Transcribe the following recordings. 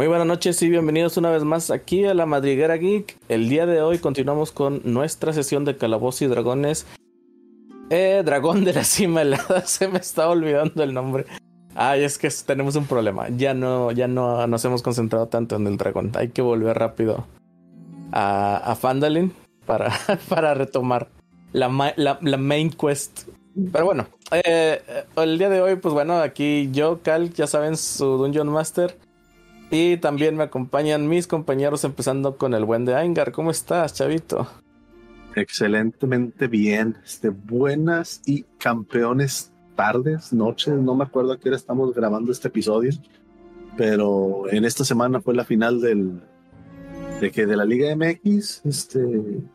Muy buenas noches y bienvenidos una vez más aquí a la Madriguera Geek. El día de hoy continuamos con nuestra sesión de Calabozos y Dragones. Eh, Dragón de la Cima Helada, se me está olvidando el nombre. Ay, es que tenemos un problema. Ya no, ya no nos hemos concentrado tanto en el dragón. Hay que volver rápido a, a Fandalin para, para retomar la, la, main quest. Pero bueno, eh, el día de hoy, pues bueno, aquí yo, Cal, ya saben, su Dungeon Master. Y también me acompañan mis compañeros, empezando con el buen de Aingar. ¿Cómo estás, chavito? Excelentemente bien. Este, buenas y campeones tardes, noches. No me acuerdo a qué hora estamos grabando este episodio. Pero en esta semana fue la final del. ¿De que ¿De la Liga MX? Este,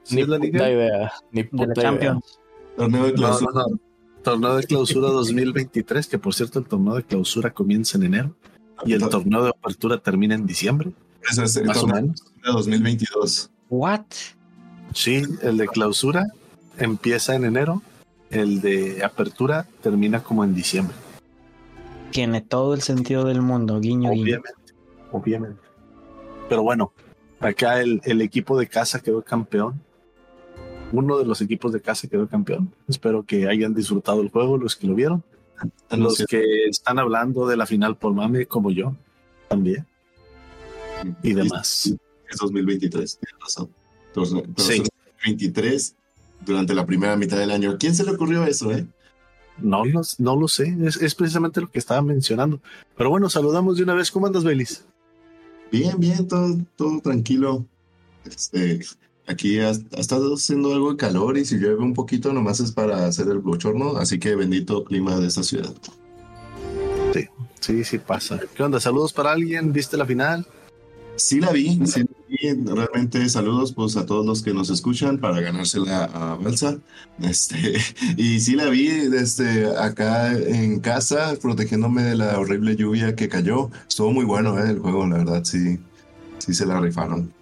¿sí ni la Liga? idea. Ni puta de la Champions. Torneo de clausura. No, no, no. Torneo de clausura 2023, que por cierto el torneo de clausura comienza en enero y el torneo de apertura termina en diciembre. Eso es el más o menos. De 2022. What? Sí, el de clausura empieza en enero, el de apertura termina como en diciembre. Tiene todo el sentido del mundo, guiño. Obviamente, guiño. obviamente. Pero bueno, acá el, el equipo de casa quedó campeón uno de los equipos de casa quedó campeón. Espero que hayan disfrutado el juego, los que lo vieron. Los que están hablando de la final por mame, como yo, también. Y demás. Es 2023, tienes razón. 2023, durante la primera mitad del año. quién se le ocurrió eso, eh? No, no, no lo sé, es, es, precisamente lo que estaba mencionando. Pero bueno, saludamos de una vez. ¿Cómo andas, Belis? Bien, bien, todo, todo tranquilo. Este, Aquí ha, estado haciendo algo de calor y si llueve un poquito nomás es para hacer el bochorno, así que bendito clima de esta ciudad. Sí, sí, sí pasa. ¿Qué onda? ¿Saludos para alguien? ¿Viste la final? Sí la vi, sí la vi. Realmente saludos pues a todos los que nos escuchan para ganársela a Balsa. Este, y sí la vi desde acá en casa, protegiéndome de la horrible lluvia que cayó. Estuvo muy bueno eh, el juego, la verdad, sí, sí se la rifaron.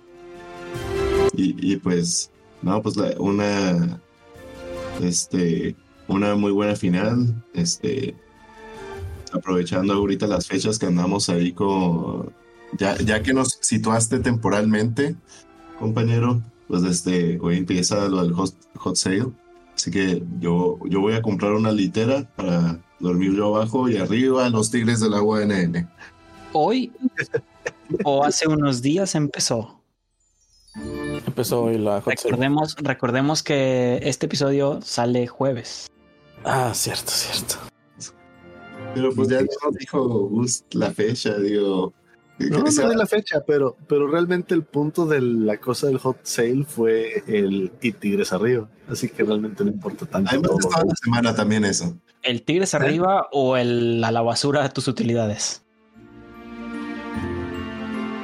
Y, pues, no, pues una, este, una muy buena final, este, aprovechando ahorita las fechas que andamos ahí con, ya, ya que nos situaste temporalmente, compañero, pues este, hoy empieza lo del hot, hot sale, así que yo, yo voy a comprar una litera para dormir yo abajo y arriba los tigres del agua NN. Hoy o hace unos días empezó. Empezó hoy la recordemos, recordemos que este episodio sale jueves. Ah, cierto, cierto. Pero pues ya nos dijo la fecha, digo. No, no de la fecha, pero, pero realmente el punto de la cosa del hot sale fue el y Tigres arriba. Así que realmente no importa tanto. Hay toda la semana también eso. ¿El Tigres arriba o el a la basura tus utilidades?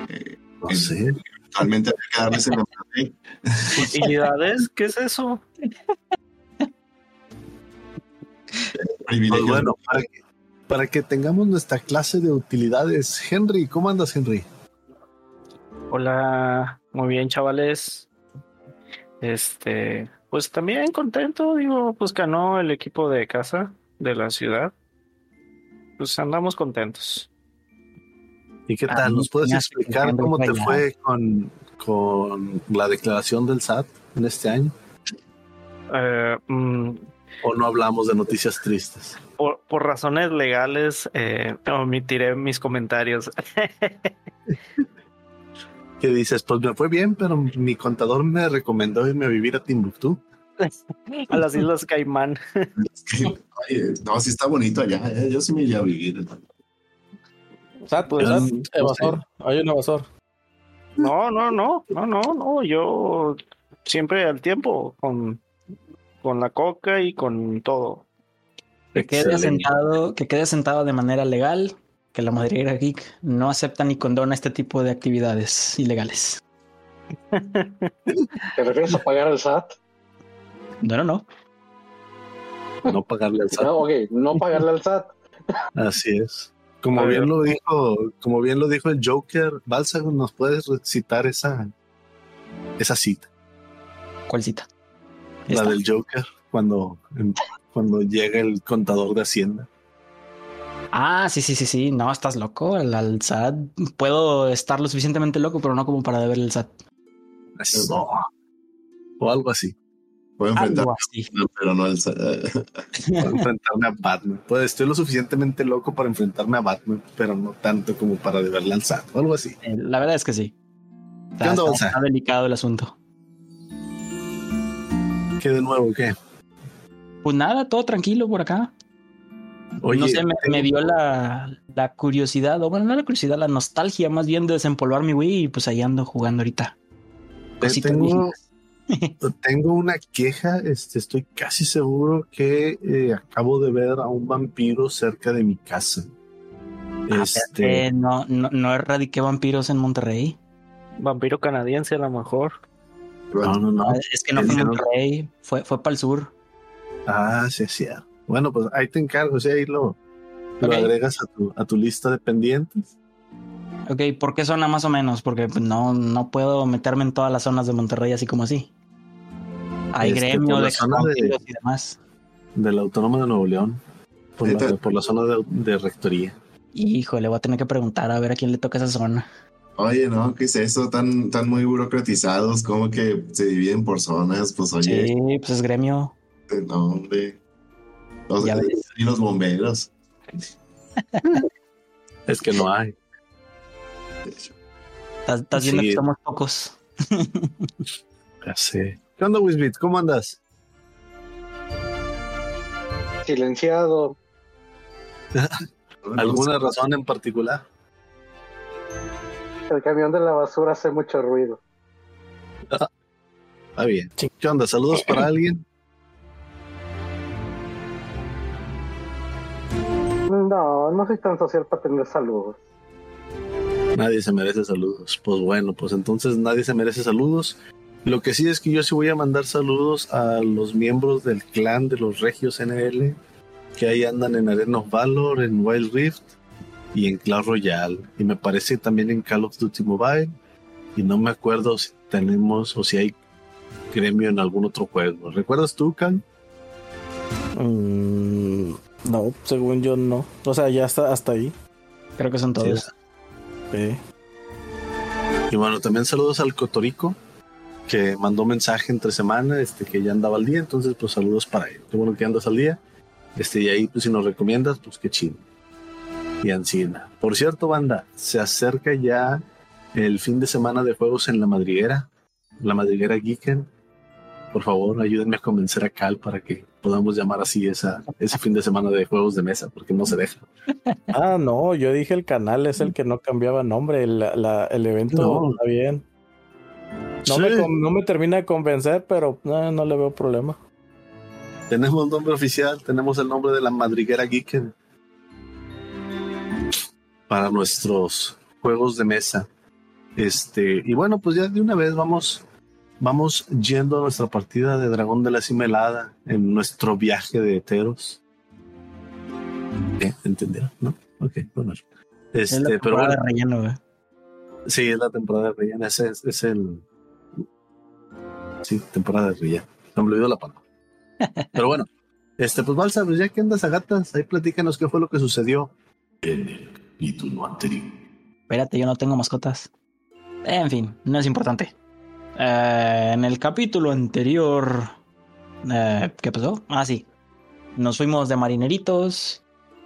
Eh, no sé. Realmente hay que darles en la ¿Utilidades? ¿Qué es eso? Pues bueno, para que, para que tengamos nuestra clase de utilidades, Henry, ¿cómo andas, Henry? Hola, muy bien, chavales. Este, pues también contento, digo, pues ganó el equipo de casa de la ciudad. Pues andamos contentos. ¿Y qué tal? ¿Nos puedes explicar cómo te fue con, con la declaración del SAT en este año? Eh, mm, ¿O no hablamos de noticias tristes? Por, razones legales, eh, omitiré mis comentarios. ¿Qué dices? Pues me fue bien, pero mi contador me recomendó irme a vivir a Timbuktu. a las Islas Caimán. no, sí está bonito allá. Eh, yo sí me iría a vivir. SAT, pues, evasor. Hay un evasor. No, no, no, no, no, no. Yo siempre al tiempo con, con la coca y con todo. Que quede sentado, que quede sentado de manera legal, que la madriguera geek no acepta ni condona este tipo de actividades ilegales. ¿Te refieres a pagar al SAT? No, no, no. No pagarle al SAT. No, ok, no pagarle al SAT. Así es. Como bien lo dijo, como bien lo dijo el Joker, Balsago, ¿nos puedes recitar esa, esa cita? ¿Cuál cita? La del Joker, cuando, cuando llega el contador de Hacienda. Ah, sí, sí, sí, sí. No, estás loco. El, el SAT. Puedo estar lo suficientemente loco, pero no como para deber el SAT. Eso. O algo así. Puedo enfrentar, Algo así. pero no el. Para enfrentarme a Batman. Pues estoy lo suficientemente loco para enfrentarme a Batman, pero no tanto como para deberle al SAT o algo así. Eh, La verdad es que sí. Está, ¿Qué onda, está- está delicado el asunto. ¿Qué de nuevo? ¿Qué? Pues nada, todo tranquilo por acá. Oye, no sé, me, tengo- me dio la, la curiosidad, o bueno, no la curiosidad, la nostalgia más bien de desempolvar mi Wii y pues ahí ando jugando ahorita. Eh, Cositas tengo, viejitas. tengo una queja, este, estoy casi seguro que eh, acabo de ver a un vampiro cerca de mi casa. Ah, Este, no, no, no erradiqué vampiros en Monterrey. Vampiro canadiense a lo mejor. no, no, no. Ah, Es que no fue en Dijeron- Monterrey, fue, fue para el sur. Ah, sí, sí. Bueno, pues ahí te encargo, o sea, ahí lo, lo agregas a tu, a tu lista de pendientes. Ok, ¿por qué zona más o menos? Porque pues, no, no puedo meterme en todas las zonas de Monterrey así como así. Hay Este, gremio la de zona de- y demás. Del Autónomo de Nuevo León, por, la, por la zona de, de rectoría. Híjole, voy a tener que preguntar a ver a quién le toca esa zona. Oye, no, ¿qué es eso? Tan, tan muy burocratizados, como que se dividen por zonas. Pues oye, Sí, pues es gremio. no, hombre. Los, Ya ves. y los bomberos. Es que no hay. Estás, estás viendo Sí. que somos pocos. Ya sé. ¿Qué onda, Wisbit? ¿Cómo andas? Silenciado. ¿Alguna razón en particular? El camión de la basura hace mucho ruido. Está bien. ¿Qué onda? ¿Saludos para alguien? No, no soy tan social para tener saludos. Nadie se merece saludos. Pues bueno, pues entonces nadie se merece saludos. Lo que sí es que yo sí voy a mandar saludos a los miembros del clan de los Regios NL que ahí andan en Arena of Valor, en Wild Rift y en Clash Royale. Y me parece también en Call of Duty Mobile. Y no me acuerdo si tenemos o si hay gremio en algún otro juego. ¿Recuerdas tú, Cal? Mm, no, según yo no. O sea, ya está hasta ahí. Creo que son todos. Sí. Y bueno, también saludos al Cotorico, que mandó mensaje entre semana, este, que ya andaba al día, entonces pues saludos para él. Qué bueno que andas al día. Este, y ahí, pues si nos recomiendas, pues qué chido. Y Ancina. Por cierto, banda, se acerca ya el fin de semana de juegos en la madriguera, la madriguera Geeken. Por favor, ayúdenme a convencer a Cal para que podamos llamar así esa, ese fin de semana de juegos de mesa, porque no se deja. Ah, no, yo dije el canal es el que no cambiaba nombre. El, la- el evento No. está bien. No, Sí. me, con- no me termina de convencer, pero no, no le veo problema. Tenemos nombre oficial, tenemos el nombre de la madriguera Geeken para nuestros juegos de mesa. Este, y bueno, pues ya de una vez vamos, vamos yendo a nuestra partida de Dragón de la Cima Helada en nuestro viaje de heteros. ¿Eh? ¿Entendieron? ¿No? Ok, bueno. Es la Este, pero temporada bueno, de relleno, güey. sí, es la temporada de relleno. Ese es, es el. Sí, temporada de relleno. No me olvidó la palabra. Pero bueno, este, pues Balsa, pues ya que andas a gatas, ahí platícanos qué fue lo que sucedió en el capítulo anterior. Espérate, yo no tengo mascotas. En fin, no es importante. Eh, en el capítulo anterior, eh, ¿qué pasó? Ah, sí. Nos fuimos de marineritos.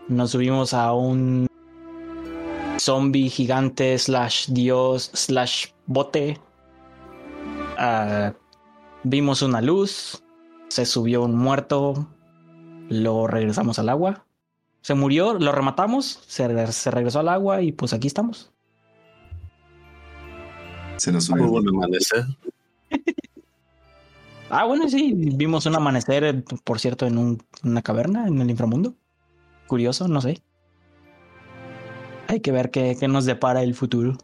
Nos subimos a un zombie gigante slash dios slash bote. Ah, vimos una luz. Se subió un muerto. Lo regresamos al agua. Se murió, lo rematamos. Se, se regresó al agua y pues aquí estamos. Se nos Muy subió. buen amanecer. Ah, bueno, sí, vimos un amanecer, por cierto, en un- una caverna en el inframundo. Curioso, no sé. Hay que ver qué, qué nos depara el futuro.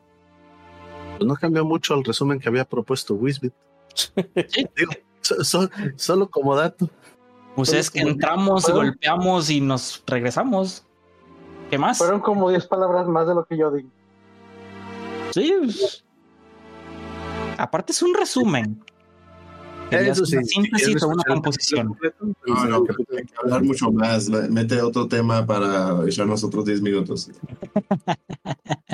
Pues no cambió mucho el resumen que había propuesto Wisbit. Digo, so- so- solo como dato. Pues Solo es que entramos, Fueron- golpeamos y nos regresamos. ¿Qué más? Fueron como 10 palabras más de lo que yo digo. Sí. pues. Aparte es un resumen. ¿Querías Eso sí, una si síntesis o una composición? No, pues, no, el creo que capítulo- hay que hablar mucho más. Mete otro tema para echarnos otros 10 minutos.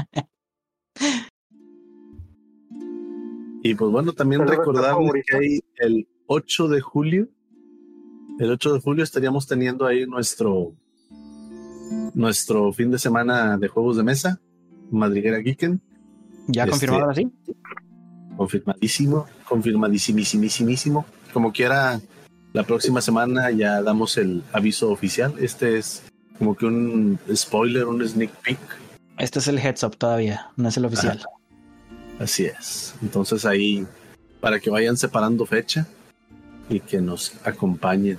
Y pues bueno, también ¿Cuál es tu recordarles favorito? que hay el 8 de julio. El 8 de julio estaríamos teniendo ahí nuestro nuestro fin de semana de juegos de mesa, Madriguera Geeken, ¿Ya Este- confirmado así? confirmadísimo, confirmadísimísimísimo. Como quiera, la próxima semana ya damos el aviso oficial. Este es como que un spoiler, un sneak peek. Este es el heads up todavía, no es el oficial. Así es. Entonces ahí, para que vayan separando fecha y que nos acompañen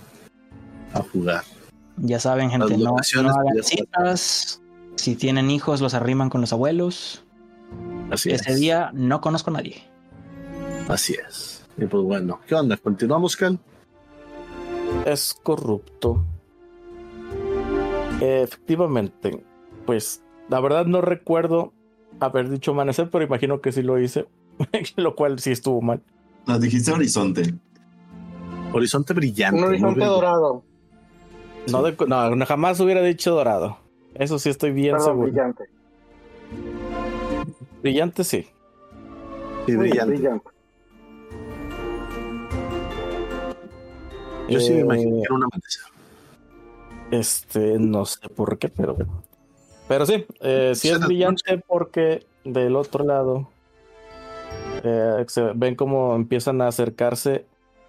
a jugar. Ya saben, gente, no, hagan citas. Si tienen hijos, los arriman con los abuelos. Así Ese es. día no conozco a nadie. Así es. Y pues bueno, ¿qué onda? ¿Continuamos, Cal? Es corrupto. Efectivamente, pues la verdad no recuerdo haber dicho amanecer, pero imagino que sí lo hice, lo cual sí estuvo mal. Nos dijiste horizonte. Horizonte brillante. Un horizonte dorado, No, de- no, jamás hubiera dicho dorado. Eso sí estoy bien perdón, seguro. brillante. Brillante sí. Sí, Muy brillante. brillante. Yo sí me Eh, imagino que era un amanecer. Este, no sé por qué, pero. Pero sí, eh, sí es brillante porque del otro lado eh, se ven como empiezan a acercarse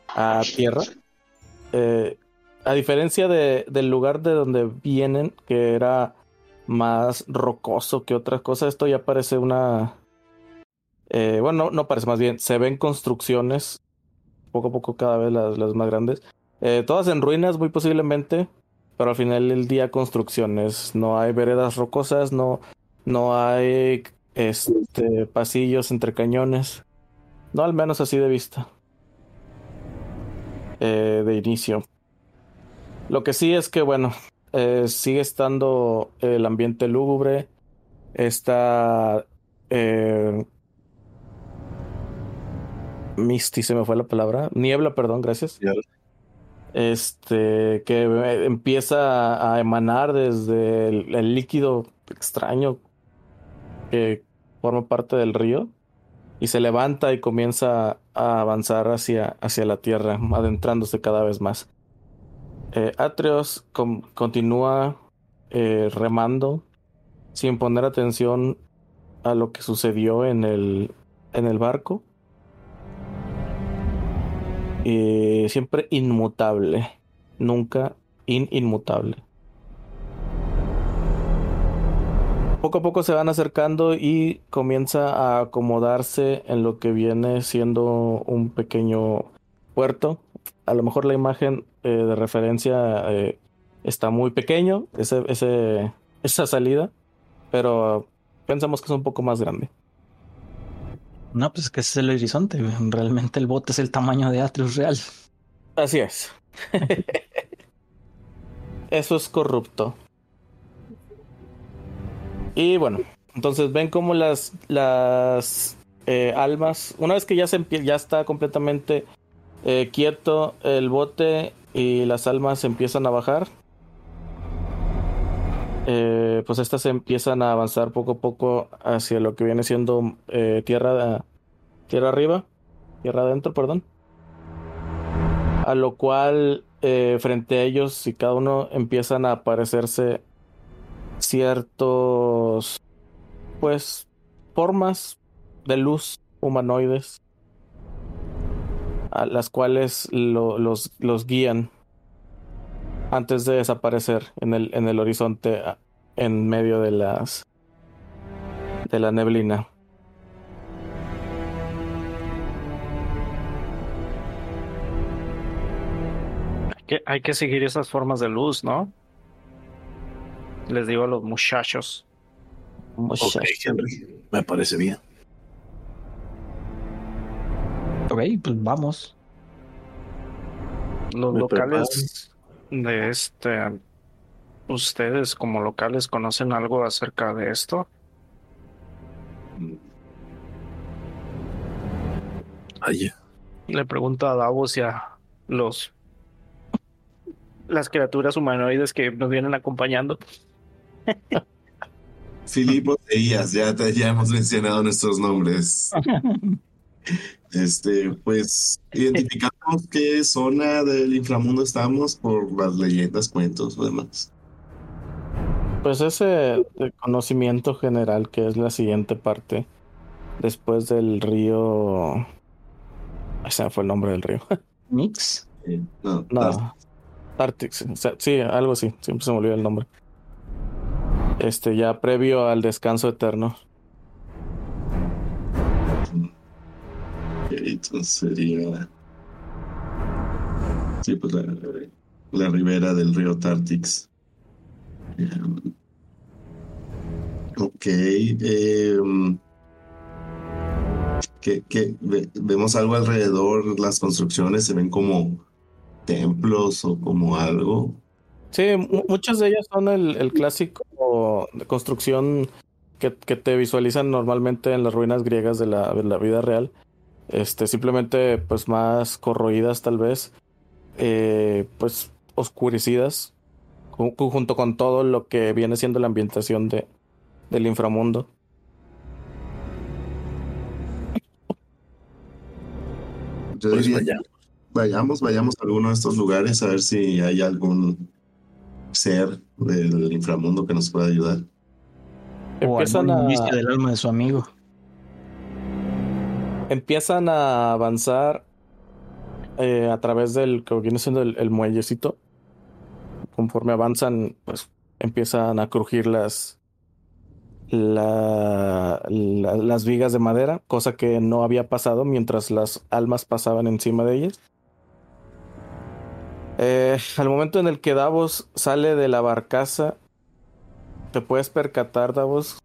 a tierra. Eh, a diferencia de, del lugar de donde vienen, que era más rocoso que otras cosas, esto ya parece una. eh, bueno, no, no parece más bien, se ven construcciones poco a poco, cada vez las, las más grandes. Todas en ruinas, muy posiblemente, pero al final del día construcciones. No hay veredas rocosas, no, no hay este, pasillos entre cañones. No, al menos así de vista. Eh, de inicio. Lo que sí es que, bueno, eh, sigue estando el ambiente lúgubre. Está... Eh, se me fue la palabra. Niebla, perdón, gracias. Este que eh, empieza a emanar desde el, líquido extraño que forma parte del río y se levanta y comienza a avanzar hacia, hacia la tierra, adentrándose cada vez más. Eh, Atreus continúa eh, remando sin poner atención a lo que sucedió en el, en el barco. Y siempre inmutable, nunca in- inmutable. Poco a poco se van acercando y comienza a acomodarse en lo que viene siendo un pequeño puerto. A lo mejor la imagen eh, de referencia eh, está muy pequeño, ese, ese- esa salida, pero pensamos que es un poco más grande. No, pues es que ese es el horizonte. Realmente el bote es el tamaño de Atreus real. Así es. Eso es corrupto. Y bueno, entonces ven como las, las eh, almas, una vez que ya, se ya está completamente eh, quieto el bote y las almas empiezan a bajar, eh, pues estas empiezan a avanzar poco a poco hacia lo que viene siendo eh, tierra, tierra arriba, tierra adentro, perdón. A lo cual eh, frente a ellos y cada uno empiezan a aparecerse ciertos pues formas de luz humanoides a las cuales lo- los, los guían antes de desaparecer en el, en el horizonte en medio de las de la neblina. Hay que, hay que seguir esas formas de luz, ¿no? Les digo a los muchachos. Ok, Henry, me parece bien. Ok, pues vamos. Los Me locales de este. ¿Ustedes como locales conocen algo acerca de esto? Vaya. le pregunto a Davos y a los las criaturas humanoides que nos vienen acompañando. Filipo Teías, ya, te- ya hemos mencionado nuestros nombres. Este, pues, identificamos qué zona del inframundo estamos por las leyendas, cuentos o demás. Pues ese de conocimiento general que es la siguiente parte. Después del río. Ay, se me fue el nombre del río. Nix. Eh, No, No. Tartix. o sea, sí, algo así. Siempre se me olvida el nombre. Este, ya previo al descanso eterno. Sería. Pues la, ribera del río Tartix. Em, ok. em. Ve- vemos algo alrededor, las construcciones se ven como templos o como algo. Sí, mu- muchas de ellas son el, clásico de construcción que, que te visualizan normalmente en las ruinas griegas de la vida real. Este, simplemente, pues más corroídas tal vez. eh, pues oscurecidas. ju- ju- junto con todo lo que viene siendo la ambientación de, del inframundo. Yo Pues diría, vayamos, vayamos a alguno de estos lugares a ver si hay algún ser del inframundo que nos pueda ayudar. O Empiezan algún a, del alma de su amigo. Empiezan a avanzar eh, a través del que viene siendo el, el muellecito. Conforme avanzan, pues empiezan a crujir las, la- la- las vigas de madera, cosa que no había pasado mientras las almas pasaban encima de ellas. Eh, al momento en el que Davos sale de la barcaza, te puedes percatar, Davos,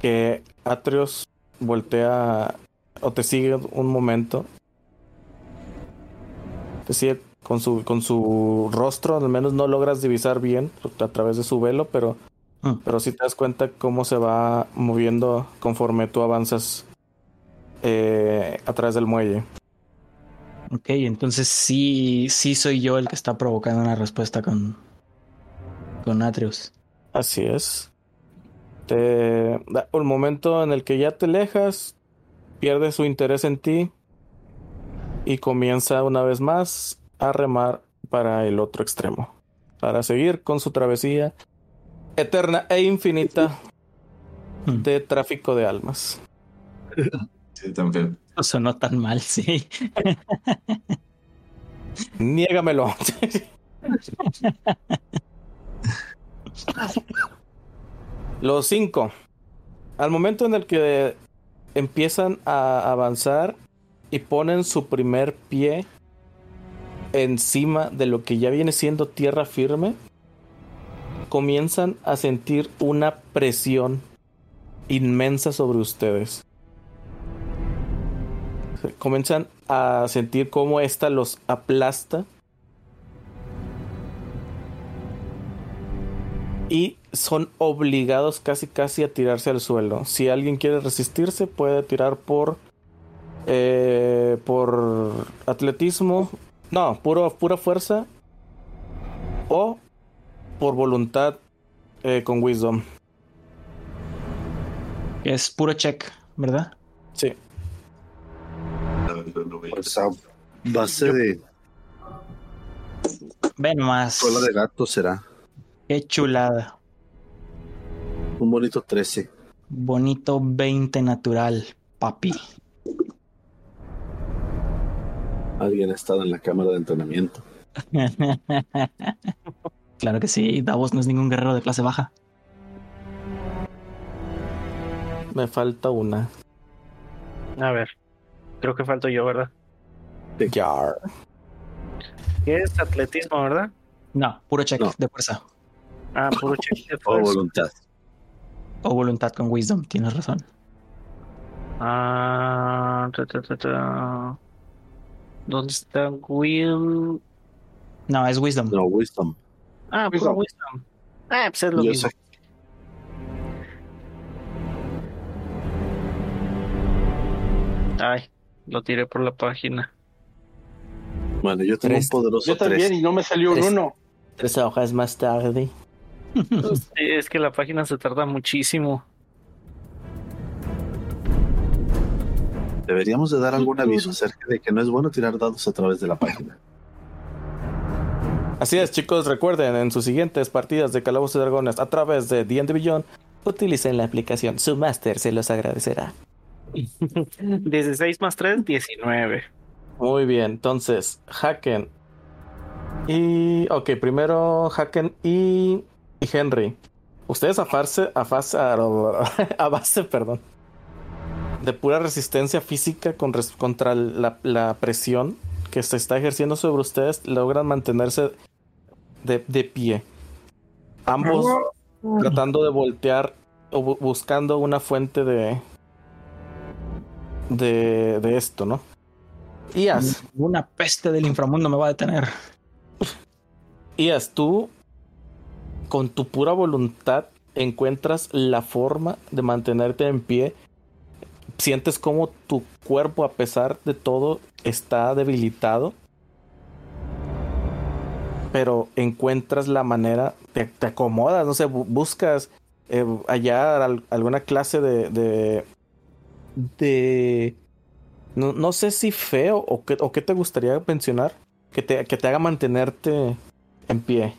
que Atreus voltea o te sigue un momento. Te sigue con su, con su rostro, al menos no logras divisar bien a través de su velo, pero, Mm. pero sí te das cuenta cómo se va moviendo conforme tú avanzas eh, a través del muelle. Ok, entonces sí, sí soy yo el que está provocando una respuesta con, con Atreus. Así es. Te da un momento en el que ya te alejas, pierde su interés en ti y comienza una vez más a remar para el otro extremo, para seguir con su travesía eterna e infinita Hmm. de tráfico de almas. Sí, feo. No sonó tan mal, sí. Niégamelo. Los cinco. Al momento en el que empiezan a avanzar y ponen su primer pie encima de lo que ya viene siendo tierra firme, comienzan a sentir una presión inmensa sobre ustedes. Comienzan a sentir cómo esta los aplasta. Y son obligados casi casi a tirarse al suelo. Si alguien quiere resistirse, puede tirar por. eh, por atletismo. No, puro, pura fuerza. O por voluntad eh, con wisdom. Es puro check, ¿verdad? Sí. Pues a base de Ve nomás. cola de gato será Qué chulada. Un bonito 13. Bonito 20 natural, papi. Alguien ha estado en la cámara de entrenamiento. claro que sí, Davos no es ningún guerrero de clase baja. Me falta una. A ver, creo que falto yo, ¿verdad? Yar. ¿Qué es atletismo, verdad? No, puro check No. de fuerza. Ah, puro check de O fuerza. voluntad. O voluntad con wisdom, tienes razón. Ah, ta, ta, ta, ta. ¿Dónde está Will? No, es wisdom. No, wisdom. Ah, Wisdom. wisdom. Ah, pues es lo Yo mismo. sé- Ay, Lo tiré por la página. Bueno, yo tengo Tres. un poderoso Yo también tres. y no me salió un Tres. uno. Tres hojas más tarde. Sí, es que la página se tarda muchísimo. Deberíamos de dar algún aviso acerca de que no es bueno tirar dados a través de la página. Así es, chicos, recuerden en sus siguientes partidas de Calabozos y Dragones a través de D&D Beyond, utilicen la aplicación. Su máster se los agradecerá. 16 más 3, 19. Muy bien, entonces, Haken. Y. Ok, primero Haken y, y Henry. Ustedes a base, a base, a base, perdón, de pura resistencia física con res- contra la, la presión que se está ejerciendo sobre ustedes, logran mantenerse de, de pie. Ambos tratando de voltear o bu- buscando una fuente de, de, de esto, ¿no? Ias, Una peste del inframundo me va a detener. Ias, tú con tu pura voluntad encuentras la forma de mantenerte en pie. Sientes como tu cuerpo, a pesar de todo, está debilitado. Pero encuentras la manera, te, acomodas, no sé, bu- buscas eh, allá al- alguna clase de. de. de- no, no sé si feo o qué, o qué te gustaría mencionar que te, que te haga mantenerte en pie.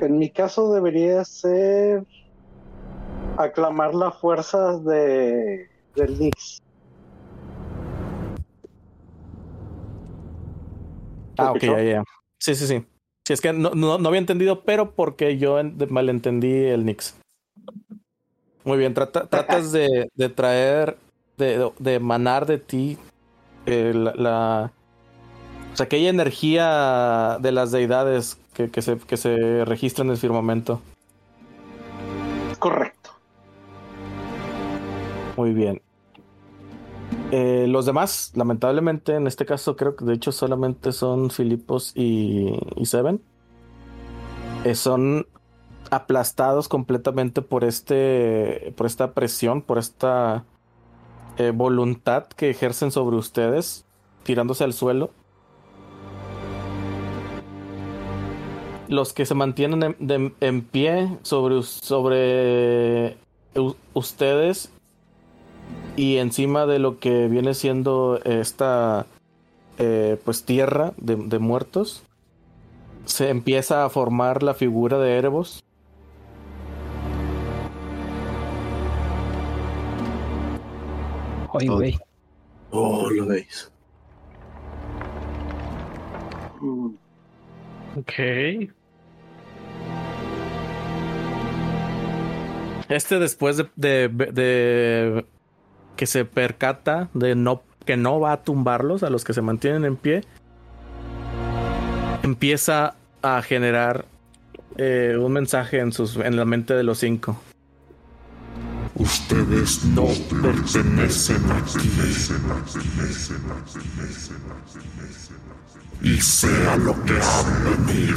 En mi caso debería ser aclamar las fuerzas de del Knicks. Ah, ok, ya, ya. Sí, sí, sí. Sí, es que no, no, no había entendido, pero porque yo malentendí el Nix. Muy bien, trata- tratas de, de traer, de, de emanar de ti eh, la, la- O sea, aquella energía de las deidades que, que se, que se registra en el firmamento. Correcto. Muy bien. Eh, los demás, lamentablemente, en este caso creo que de hecho solamente son Filipos y, y Seven. Eh, son aplastados completamente por este, por esta presión, por esta eh, voluntad que ejercen sobre ustedes, tirándose al suelo. Los que se mantienen en, de- en pie sobre, sobre ustedes y encima de lo que viene siendo esta eh, pues tierra de, de muertos se empieza a formar la figura de Erebos Ay, güey. Oh, lo veis. Ok. Este después de, que se percata de no que no va a tumbarlos a los que se mantienen en pie empieza a generar eh, un mensaje en la mente de los cinco Ustedes no pertenecen aquí. Y sea lo que han venido.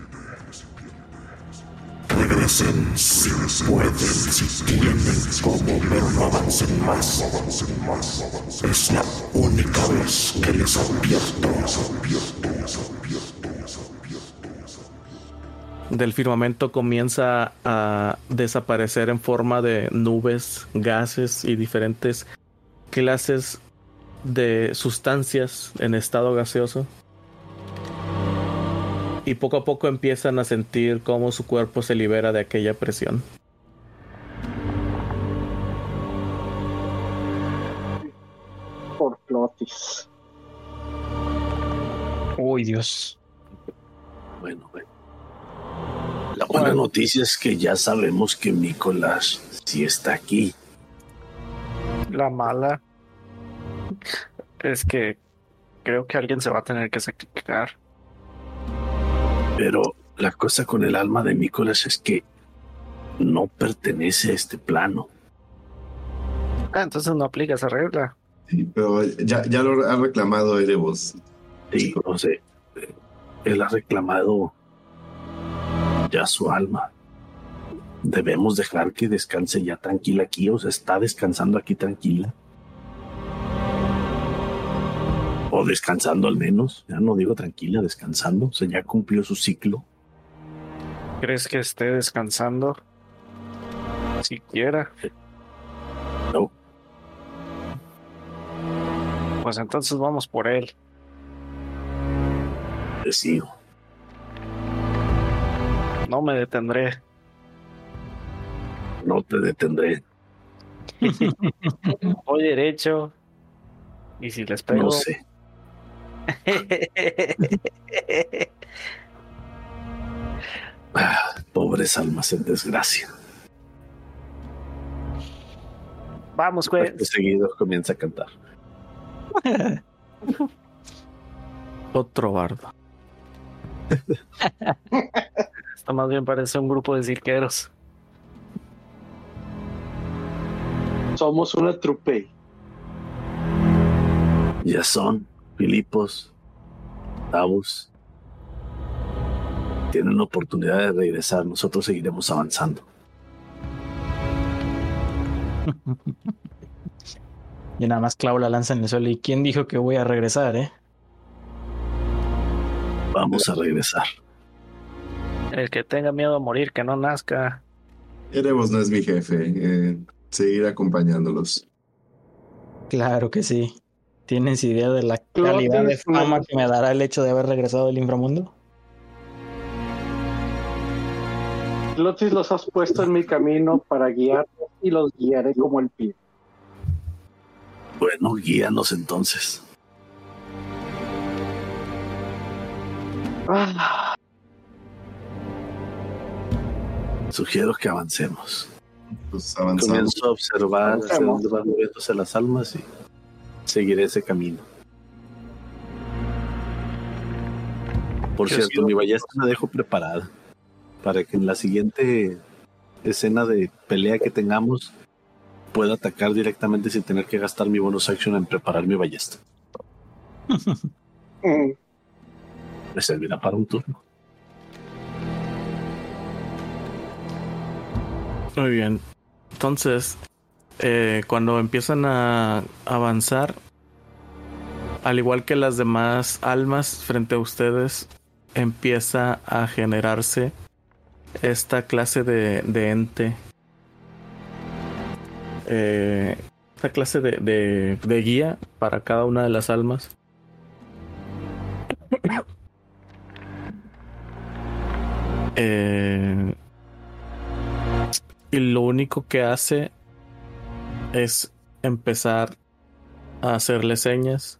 Regresen si pueden, si tienen como, pero no avancen más. Es la única vez que les advierto. del firmamento comienza a desaparecer en forma de nubes, gases y diferentes clases de sustancias en estado gaseoso. Y poco a poco empiezan a sentir cómo su cuerpo se libera de aquella presión. por Plotis. Uy, Dios. Bueno, bueno. La buena noticia es que ya sabemos que Nicolás sí está aquí. La mala es que creo que alguien se va a tener que sacrificar. Pero la cosa con el alma de Nicolás es que no pertenece a este plano. Ah, entonces no aplica esa regla. Sí, pero ya, ya lo ha reclamado Erebos. Sí, no sé. Él ha reclamado ya su alma. Debemos dejar que descanse ya tranquila aquí, o sea, está descansando aquí tranquila. O descansando al menos, ya no digo tranquila, descansando, o sea, ya cumplió su ciclo. ¿Crees que esté descansando? Siquiera. No, Pues entonces vamos por él. te sigo. No me detendré. No te detendré. Voy derecho. Y si les pego. No sé. Ah, pobres almas en desgracia. Vamos, pues. Acto seguido comienza a cantar. Otro bardo. Esto más bien parece un grupo de cirqueros. Somos una trupe. Ya son Filipos, Davos. Tienen la oportunidad de regresar. Nosotros seguiremos avanzando. Y nada más clavo la lanza en el suelo. ¿Y quién dijo que voy a regresar, eh? Vamos a regresar. El que tenga miedo a morir, que no nazca. Erebos no es mi jefe. eh, seguir acompañándolos. Claro que sí. ¿Tienes idea de la Claro, calidad de fama que me dará el hecho de haber regresado del inframundo? Lotis los has puesto en mi camino para guiarlos y los guiaré como el pie. Bueno, guíanos entonces. Ah, Sugiero que avancemos. Pues avanzamos. Comienzo a observar Avancemos. dónde van moviéndose las almas y seguiré ese camino. Por Yo cierto, mi ballesta la dejo preparada para que en la siguiente escena de pelea que tengamos pueda atacar directamente sin tener que gastar mi bonus action en preparar mi ballesta. mm, Me servirá para un turno. Muy bien. Entonces, eh, cuando empiezan a avanzar, al igual que las demás almas frente a ustedes, empieza a generarse esta clase de, ente. Eh, esta clase de, de- de guía para cada una de las almas. Eh, y lo único que hace es empezar a hacerle señas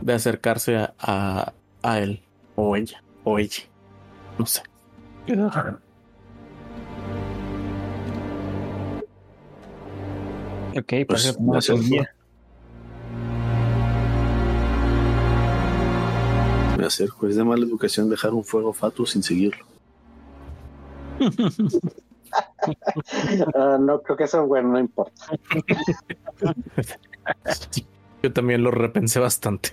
de acercarse a, a, a él o ella o ella. No sé. Ok, Pues, parece que tomamos gracias. un guía. Voy a hacer juez de mala educación dejar un fuego fatuo sin seguirlo. ah, no creo que sea bueno, no importa. Yo también lo repensé bastante.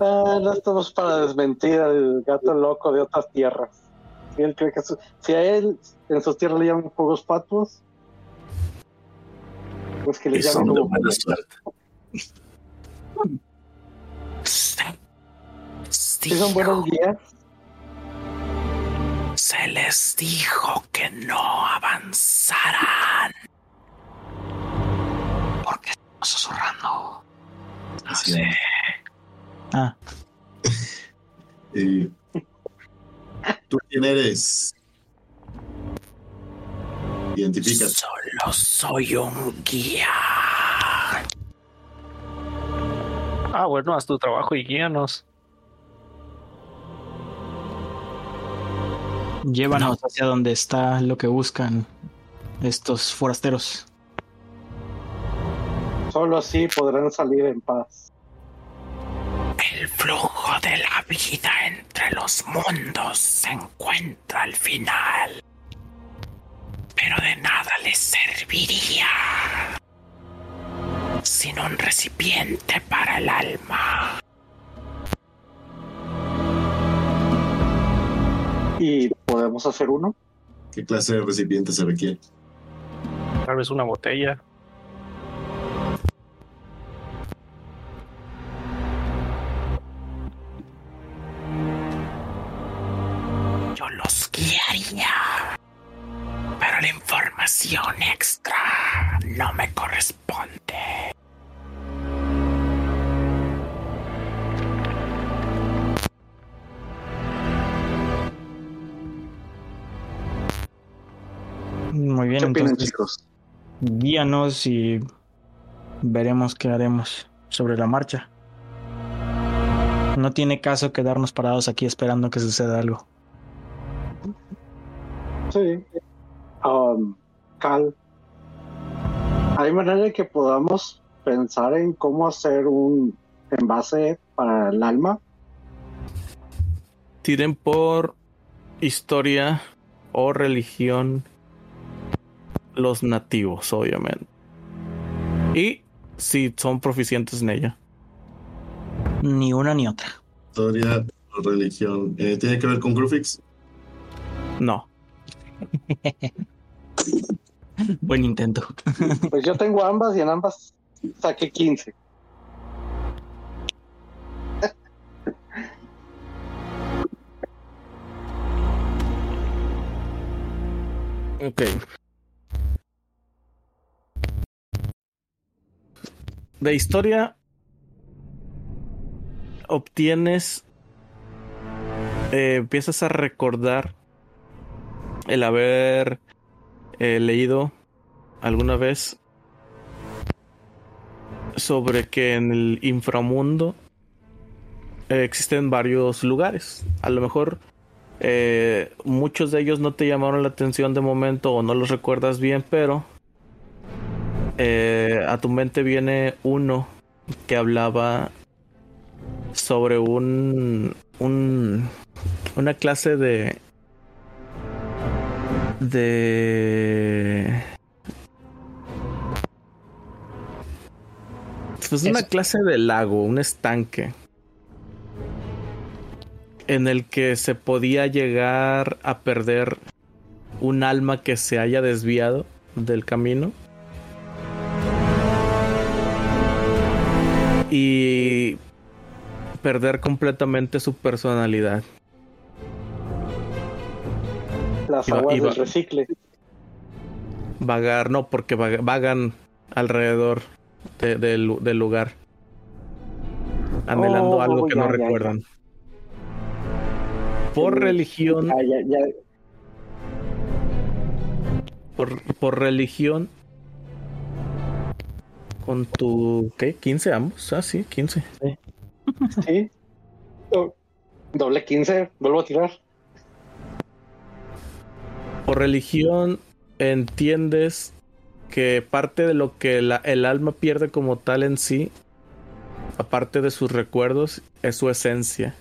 Ah, no estamos para desmentir al gato loco de otras tierras. Si, él cree que su- si a él en sus tierras le llaman fuegos fatuos, pues que le Y llamen son de suerte. Si son buenos guías, Se les dijo que no avanzaran. Porque estamos susurrando. Así es. Ah, Eh, ¿Tú quién eres? Identifícate. Solo soy un guía. Ah, bueno, haz tu trabajo y guíanos. Llévanos hacia donde está lo que buscan estos forasteros. Solo así podrán salir en paz. El flujo de la vida entre los mundos se encuentra al final. Pero de nada les serviría sin un recipiente para el alma. Y podemos hacer uno. ¿Qué clase de recipiente se requiere? Tal vez una botella. Yo los guiaría. Pero la información extra no me corresponde. Opinan, entonces chicos? guíanos y veremos qué haremos sobre la marcha. No tiene caso quedarnos parados aquí esperando que suceda algo. Sí. Um, Cal, ¿hay manera de que podamos pensar en cómo hacer un envase para el alma? Tiren por historia o religión los nativos, obviamente. Y si son proficientes en ella. Ni una ni otra. Historia o religión. Eh, ¿Tiene que ver con Grufix? No. Buen intento. Pues yo tengo ambas y en ambas saqué 15. Ok. De historia obtienes, eh, empiezas a recordar el haber eh, leído alguna vez sobre que en el inframundo eh, existen varios lugares. A lo mejor eh, muchos de ellos no te llamaron la atención de momento o no los recuerdas bien, pero eh, a tu mente viene uno que hablaba sobre un, un una clase de de pues una clase de lago, un estanque en el que se podía llegar a perder un alma que se haya desviado del camino. Y perder completamente su personalidad. Las aguas del recicle. Vagar, no, porque vag- vagan alrededor de- del, del lugar. Anhelando Oh, algo que ya, no ya, ya. recuerdan. Por Sí. religión, por, por religión. Con tu. ¿Qué? ¿15 ambos? Ah, sí, 15. Sí. Do- Doble 15, vuelvo a tirar. Por religión entiendes que parte de lo que la- el alma pierde como tal en sí, aparte de sus recuerdos, es su esencia,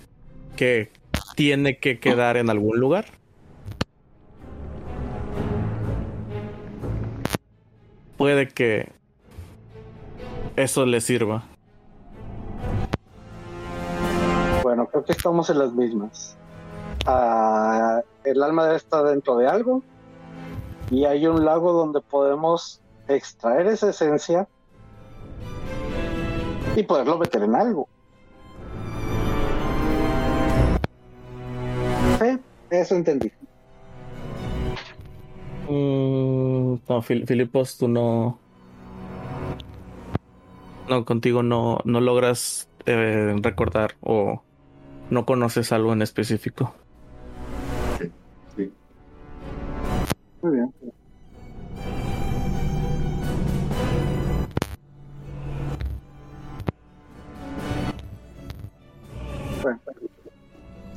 que tiene que quedar en algún lugar. Puede que eso le sirva. Bueno, creo que estamos en las mismas. Ah, el alma estar dentro de algo y hay un lago donde podemos extraer esa esencia y poderlo meter en algo. Sí, eso entendí. Mm, no, Fil- Filipos, tú no. No, contigo no, no logras eh, recordar o no conoces algo en específico. Sí. Muy bien.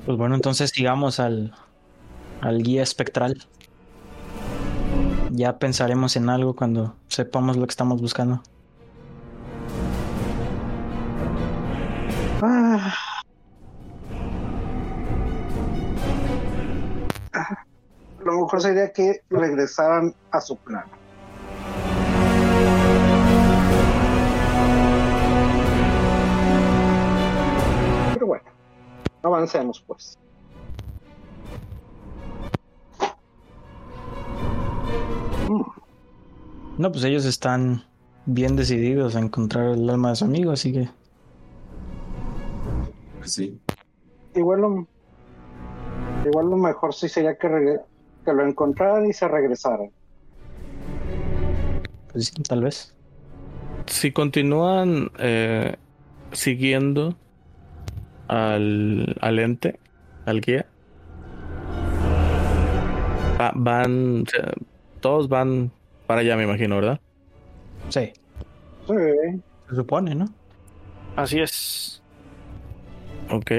Pues bueno, entonces sigamos al, al guía espectral. Ya pensaremos en algo cuando sepamos lo que estamos buscando. Lo mejor sería que regresaran a su plano. Pero bueno, avancemos pues. Mm, No, pues ellos están bien decididos a encontrar el alma de su amigo, así que Pues sí. Igual lo, igual lo mejor sí sería que, regre- que lo encontraran y se regresaran. pues sí, tal vez. Si continúan eh, siguiendo al, al ente, al guía, va- van, todos van para allá, me imagino, ¿verdad? Sí, Sí, se supone, ¿no? Así es. Ok.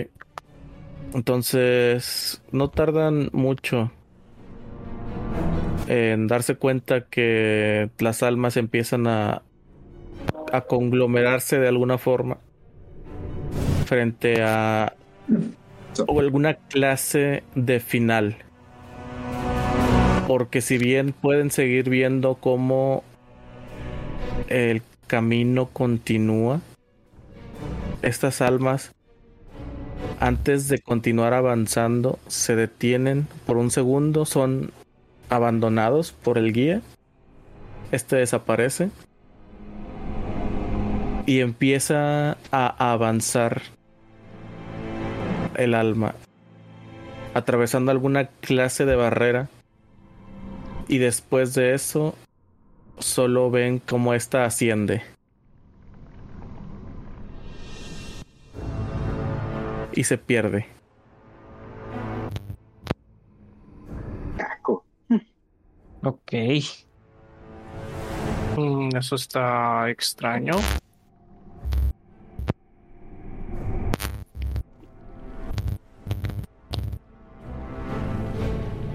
Entonces, no tardan mucho en darse cuenta que las almas empiezan a, a conglomerarse de alguna forma frente a o alguna clase de final. Porque si bien pueden seguir viendo cómo el camino continúa, estas almas antes de continuar avanzando se detienen por un segundo, son abandonados por el guía. Este desaparece y empieza a avanzar el alma, atravesando alguna clase de barrera. Y después de eso, solo ven cómo esta asciende. Y se pierde. Ok. Mm, eso está extraño.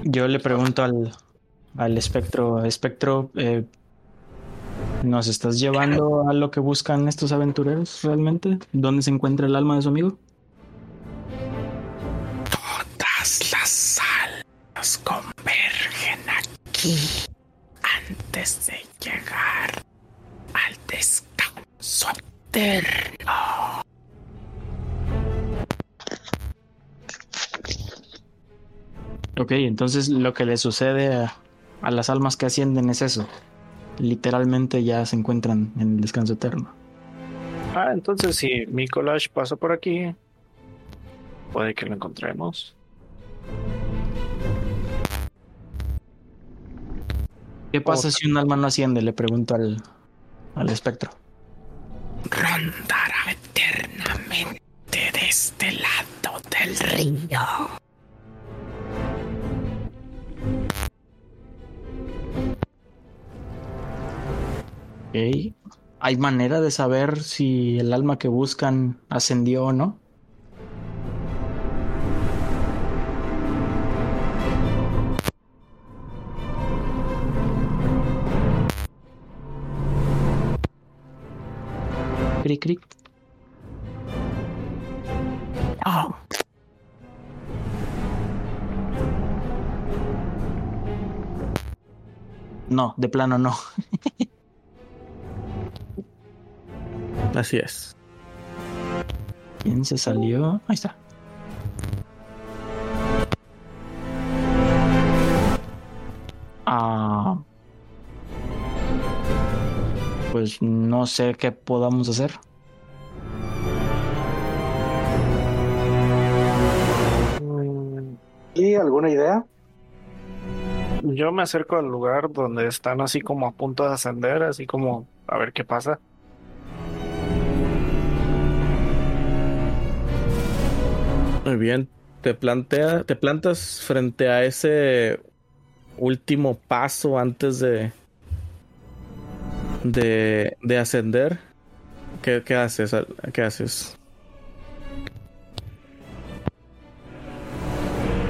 Yo le pregunto al, al espectro, espectro, eh, ¿nos estás llevando a lo que buscan estos aventureros realmente? ¿Dónde se encuentra el alma de su amigo? Aquí antes de llegar al descanso eterno. Ok, entonces lo que le sucede a, a las almas que ascienden es eso. Literalmente ya se encuentran en el descanso eterno. Ah, entonces si Mikolash pasa por aquí, puede que lo encontremos. ¿Qué pasa si un alma no asciende? Le pregunto al, al espectro. Rondará eternamente de este lado del río. Ok. ¿Hay manera de saber si el alma que buscan ascendió o no? Cric, cric. No, No, de plano no. Así es. ¿Quién se salió? Ahí está. Pues no sé qué podamos hacer. Mm, ¿Y alguna idea? Yo me acerco al lugar donde están así como a punto de ascender, así como a ver qué pasa. Muy bien. Te plantea, te plantas frente a ese último paso antes de de, de ascender. ¿Qué, qué haces? ¿Qué haces?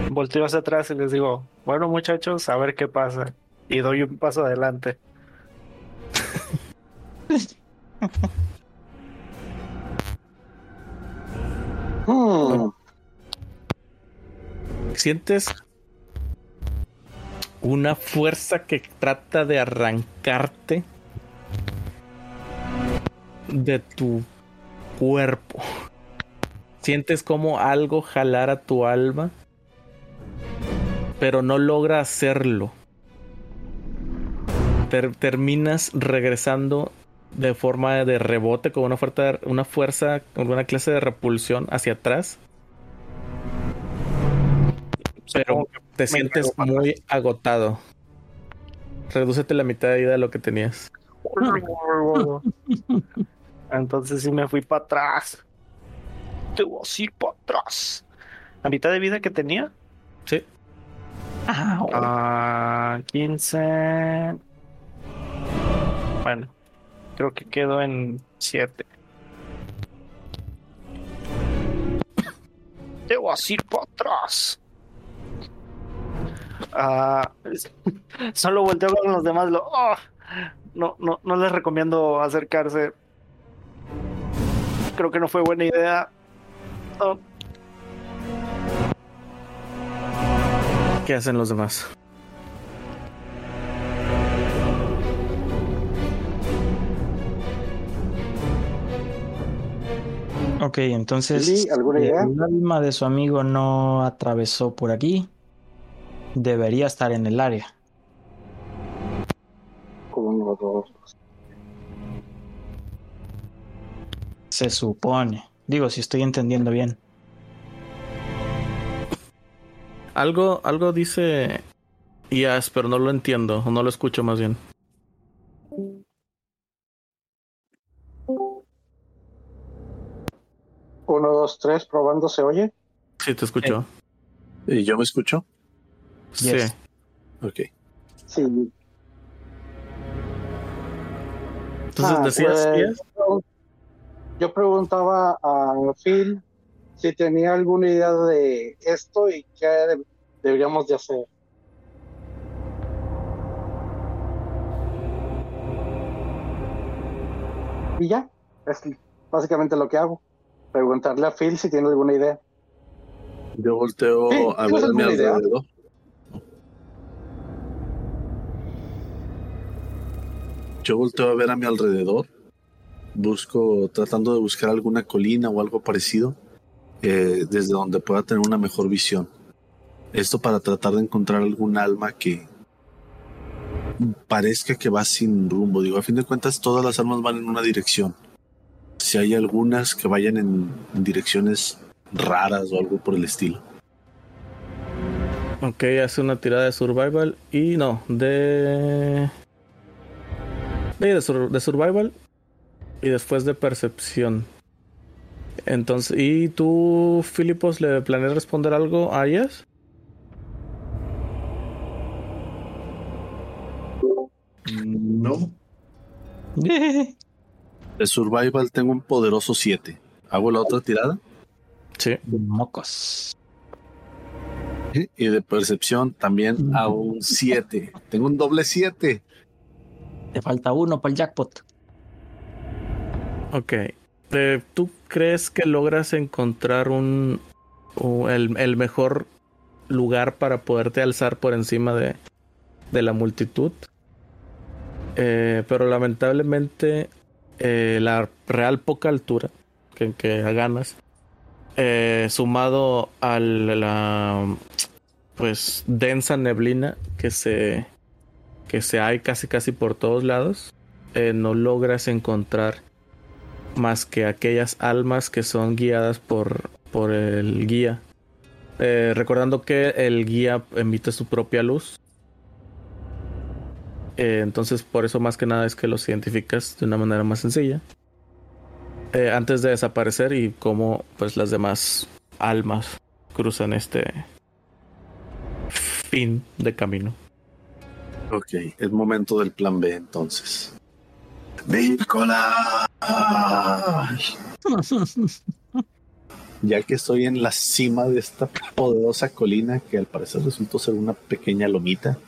Volteo hacia atrás y les digo, bueno muchachos, a ver qué pasa. Y doy un paso adelante. Hmm, Sientes una fuerza que trata de arrancarte de tu cuerpo. Sientes como algo jalara tu alma, pero no logra hacerlo. Ter- terminas regresando de forma de rebote con una fuerza, una fuerza, una clase de repulsión hacia atrás. Pero te sientes muy agotado. Redúcete la mitad de vida de lo que tenías. Entonces sí me fui para atrás. Te voy a ir para atrás. La mitad de vida que tenía. Sí. Ah, Ah, 15. Bueno, creo que quedo en 7. Te voy a ir para atrás. Ah, solo volteo con los demás. Lo, oh, no, no, no les recomiendo acercarse. Creo que no fue buena idea. Oh, ¿Qué hacen los demás? Ok, entonces ¿alguna idea? el alma de su amigo no atravesó por aquí. Debería estar en el área. Como uno, Se supone. Digo, si estoy entendiendo bien. Algo, algo dice Ias, pero no lo entiendo, o no lo escucho más bien. Uno, dos, tres, probando, ¿se oye? Sí, te escucho. ¿Y yo me escucho? Yes. Sí. Ok. Sí. Entonces Ah, decías, pues, Yo preguntaba a Phil si tenía alguna idea de esto y qué de- deberíamos de hacer. Y ya, es básicamente lo que hago. Preguntarle a Phil si tiene alguna idea. Yo volteo Sí, a ¿tienes ver a mi alrededor. Yo volteo a ver a mi alrededor. Busco, tratando de buscar alguna colina o algo parecido, eh, desde donde pueda tener una mejor visión. Esto para tratar de encontrar algún alma que parezca que va sin rumbo. Digo, a fin de cuentas, todas las almas van en una dirección. Si hay algunas que vayan en- direcciones raras o algo por el estilo. ok, hace una tirada de survival y no, de... De survival y después de percepción. Entonces, ¿y tú, Filipos, le planeas responder algo a Ias? No. De Survival tengo un poderoso 7. ¿Hago la otra tirada? Sí. Mocos. Y de percepción también hago un 7. Tengo un doble 7. Te falta uno para el jackpot. Ok. Eh, ¿Tú crees que logras encontrar un, el, el mejor lugar para poderte alzar por encima de, de la multitud? Eh, pero lamentablemente eh, la real poca altura que, que ganas, sumado a la pues densa neblina que se que se hay casi casi por todos lados, no logras encontrar más que aquellas almas que son guiadas por, por el guía. Eh, recordando que el guía emite su propia luz. Eh, entonces, por eso más que nada es que los identificas de una manera más sencilla. Eh, antes de desaparecer y cómo pues las demás almas cruzan este fin de camino. Ok, es momento del plan B entonces. ¡Nicolás! Ya que estoy en la cima de esta poderosa colina que al parecer resultó ser una pequeña lomita,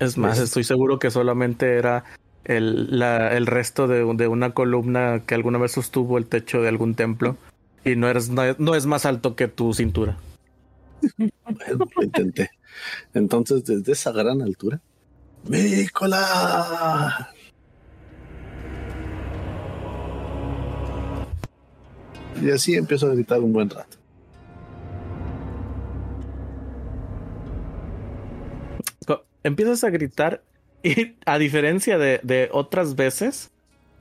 Es más, Pues- estoy seguro que solamente era el, la- el resto de, de una columna que alguna vez sostuvo el techo de algún templo Y no, eres, no, es- no es más alto que tu cintura. Bueno, lo intenté. Entonces, desde esa gran altura. ¡Mícola! Y así empiezo a gritar un buen rato. Empiezas a gritar y a diferencia de, de otras veces,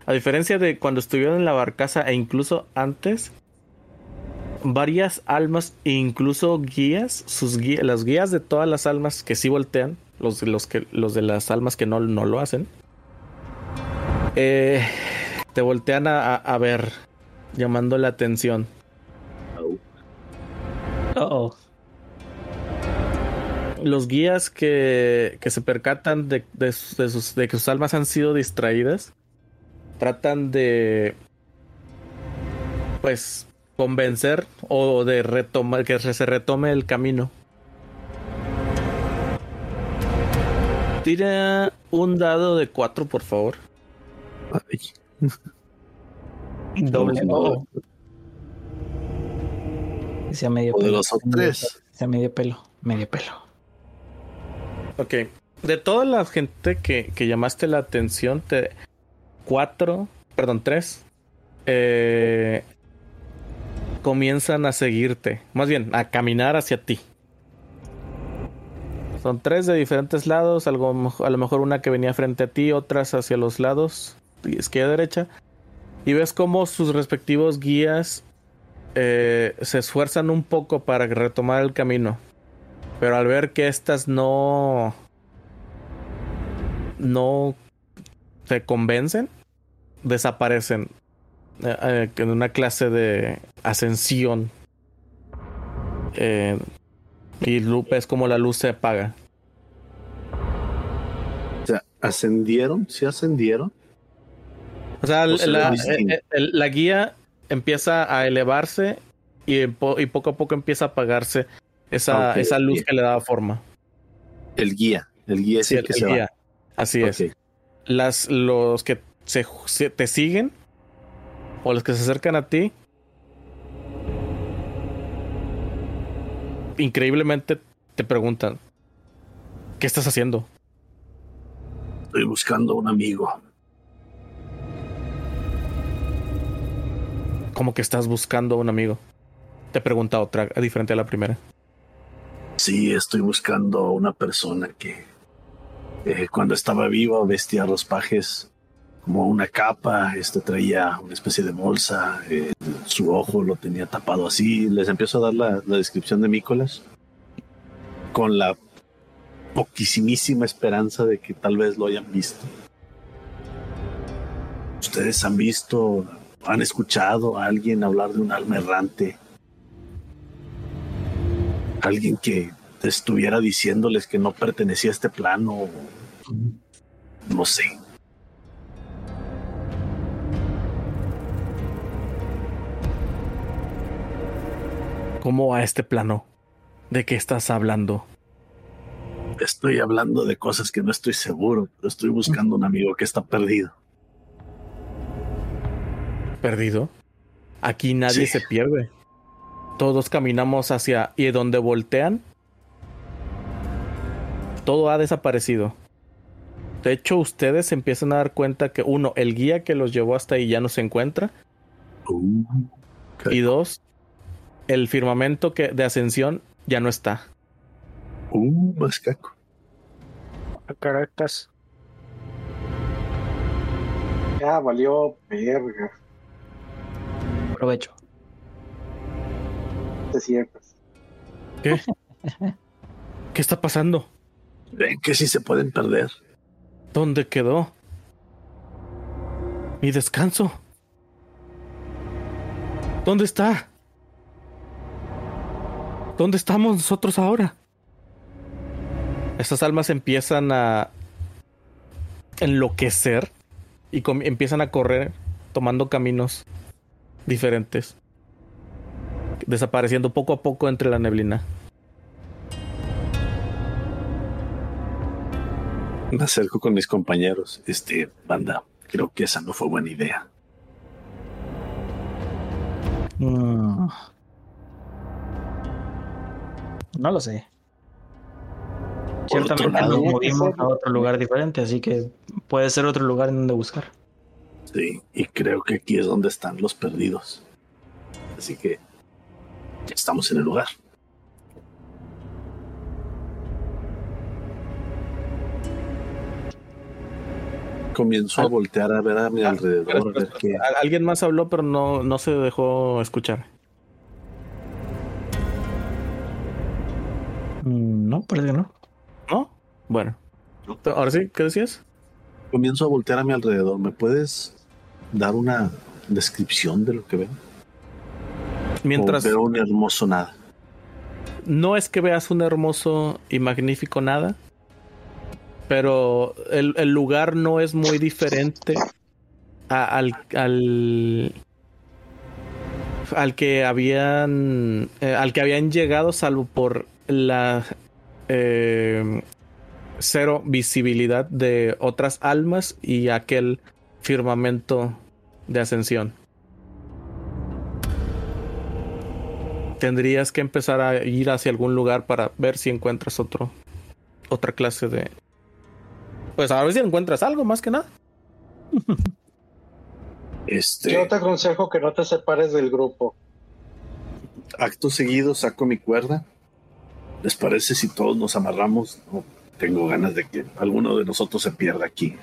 a diferencia de cuando estuvieron en la barcaza e incluso antes, varias almas incluso guías, sus las guías de todas las almas que sí voltean, los, los, que, los de las almas que no, no lo hacen, eh, te voltean a- a ver, llamando la atención. Oh, los guías que, que se percatan de, de sus- de sus- de que sus almas han sido distraídas tratan de pues convencer o de retomar que se retome el camino. Tira un dado de 4 por favor. Ay, doble no, O. Que sea medio pelo. tres. Que sea medio pelo. Medio pelo. Ok. De toda la gente que, que llamaste la atención, te... cuatro, perdón, tres, eh, comienzan a seguirte. Más bien, a caminar hacia ti. Son tres de diferentes lados, algo, a lo mejor una que venía frente a ti, otras hacia los lados, izquierda, derecha. Y ves cómo sus respectivos guías eh, se esfuerzan un poco para retomar el camino. Pero al ver que estas no. no te convencen, desaparecen. eh, eh, en una clase de ascensión. Y lu- ves como la luz se apaga. O sea, ascendieron, sí ascendieron. O sea, sea, la, eh, eh, la guía empieza a elevarse y, y poco a poco empieza a apagarse esa, esa luz que le daba forma. El guía, el guía es Sí, el el- que el se guía. va. Así es. Las los que se, se- te siguen o los que se acercan a ti increíblemente te preguntan ¿qué estás haciendo? Estoy buscando un amigo. ¿Cómo que estás buscando un amigo? Te pregunta otra, diferente a la primera. Sí, estoy buscando una persona que eh, cuando estaba viva vestía pajes como una capa, este traía una especie de bolsa, eh, su ojo lo tenía tapado así. Les empiezo a dar la, descripción de Mícolas con la poquisimísima esperanza de que tal vez lo hayan visto. Ustedes han visto, han escuchado a alguien hablar de un alma errante alguien que estuviera diciéndoles que no pertenecía a este plano. No sé. ¿Cómo a este plano? ¿De qué estás hablando? Estoy hablando de cosas que no estoy seguro, pero estoy buscando un amigo que está perdido. ¿Perdido? Aquí nadie Sí. se pierde. Todos caminamos hacia... ¿Y donde voltean? Todo ha desaparecido. De hecho, ustedes se empiezan a dar cuenta que uno, el guía que los llevó hasta ahí ya no se encuentra. Uh. Y dos, el firmamento que, de ascensión ya no está. Uh, mascaco. A caracas. Ya valió verga. Provecho. Te ciertas. ¿Qué? ¿Qué está pasando? Ven que sí se pueden perder. ¿Dónde quedó? Mi descanso. ¿Dónde está? ¿Dónde estamos nosotros ahora? Estas almas empiezan a enloquecer y empiezan a correr tomando caminos diferentes, desapareciendo poco a poco entre la neblina. Me acerco con mis compañeros. Este, banda, creo que esa no fue buena idea. Mm. No lo sé. Por Ciertamente lado- nos movimos a otro lugar diferente, así que puede ser otro lugar en donde buscar. Sí, y creo que aquí es donde están los perdidos. Así que ya estamos en el lugar. Comienzo a voltear a ver a mi alrededor, a ver qué. Al- Alguien más habló, pero no, no se dejó escuchar. Mm, No, parece que no. ¿No? Bueno. Ahora sí, ¿qué decías? Comienzo a voltear a mi alrededor. ¿Me puedes dar una descripción de lo que veo? Mientras O veo un hermoso nada. no es que veas un hermoso y magnífico nada, pero el, el lugar no es muy diferente a- al, al al que habían eh, al que habían llegado salvo por la eh, cero visibilidad de otras almas y aquel firmamento de ascensión. Tendrías que empezar a ir hacia algún lugar para ver si encuentras otro otra clase de pues a ver si encuentras algo más que nada. Este, Yo te aconsejo que no te separes del grupo. acto seguido saco mi cuerda. ¿Les parece si todos nos amarramos? No tengo ganas de que alguno de nosotros se pierda aquí.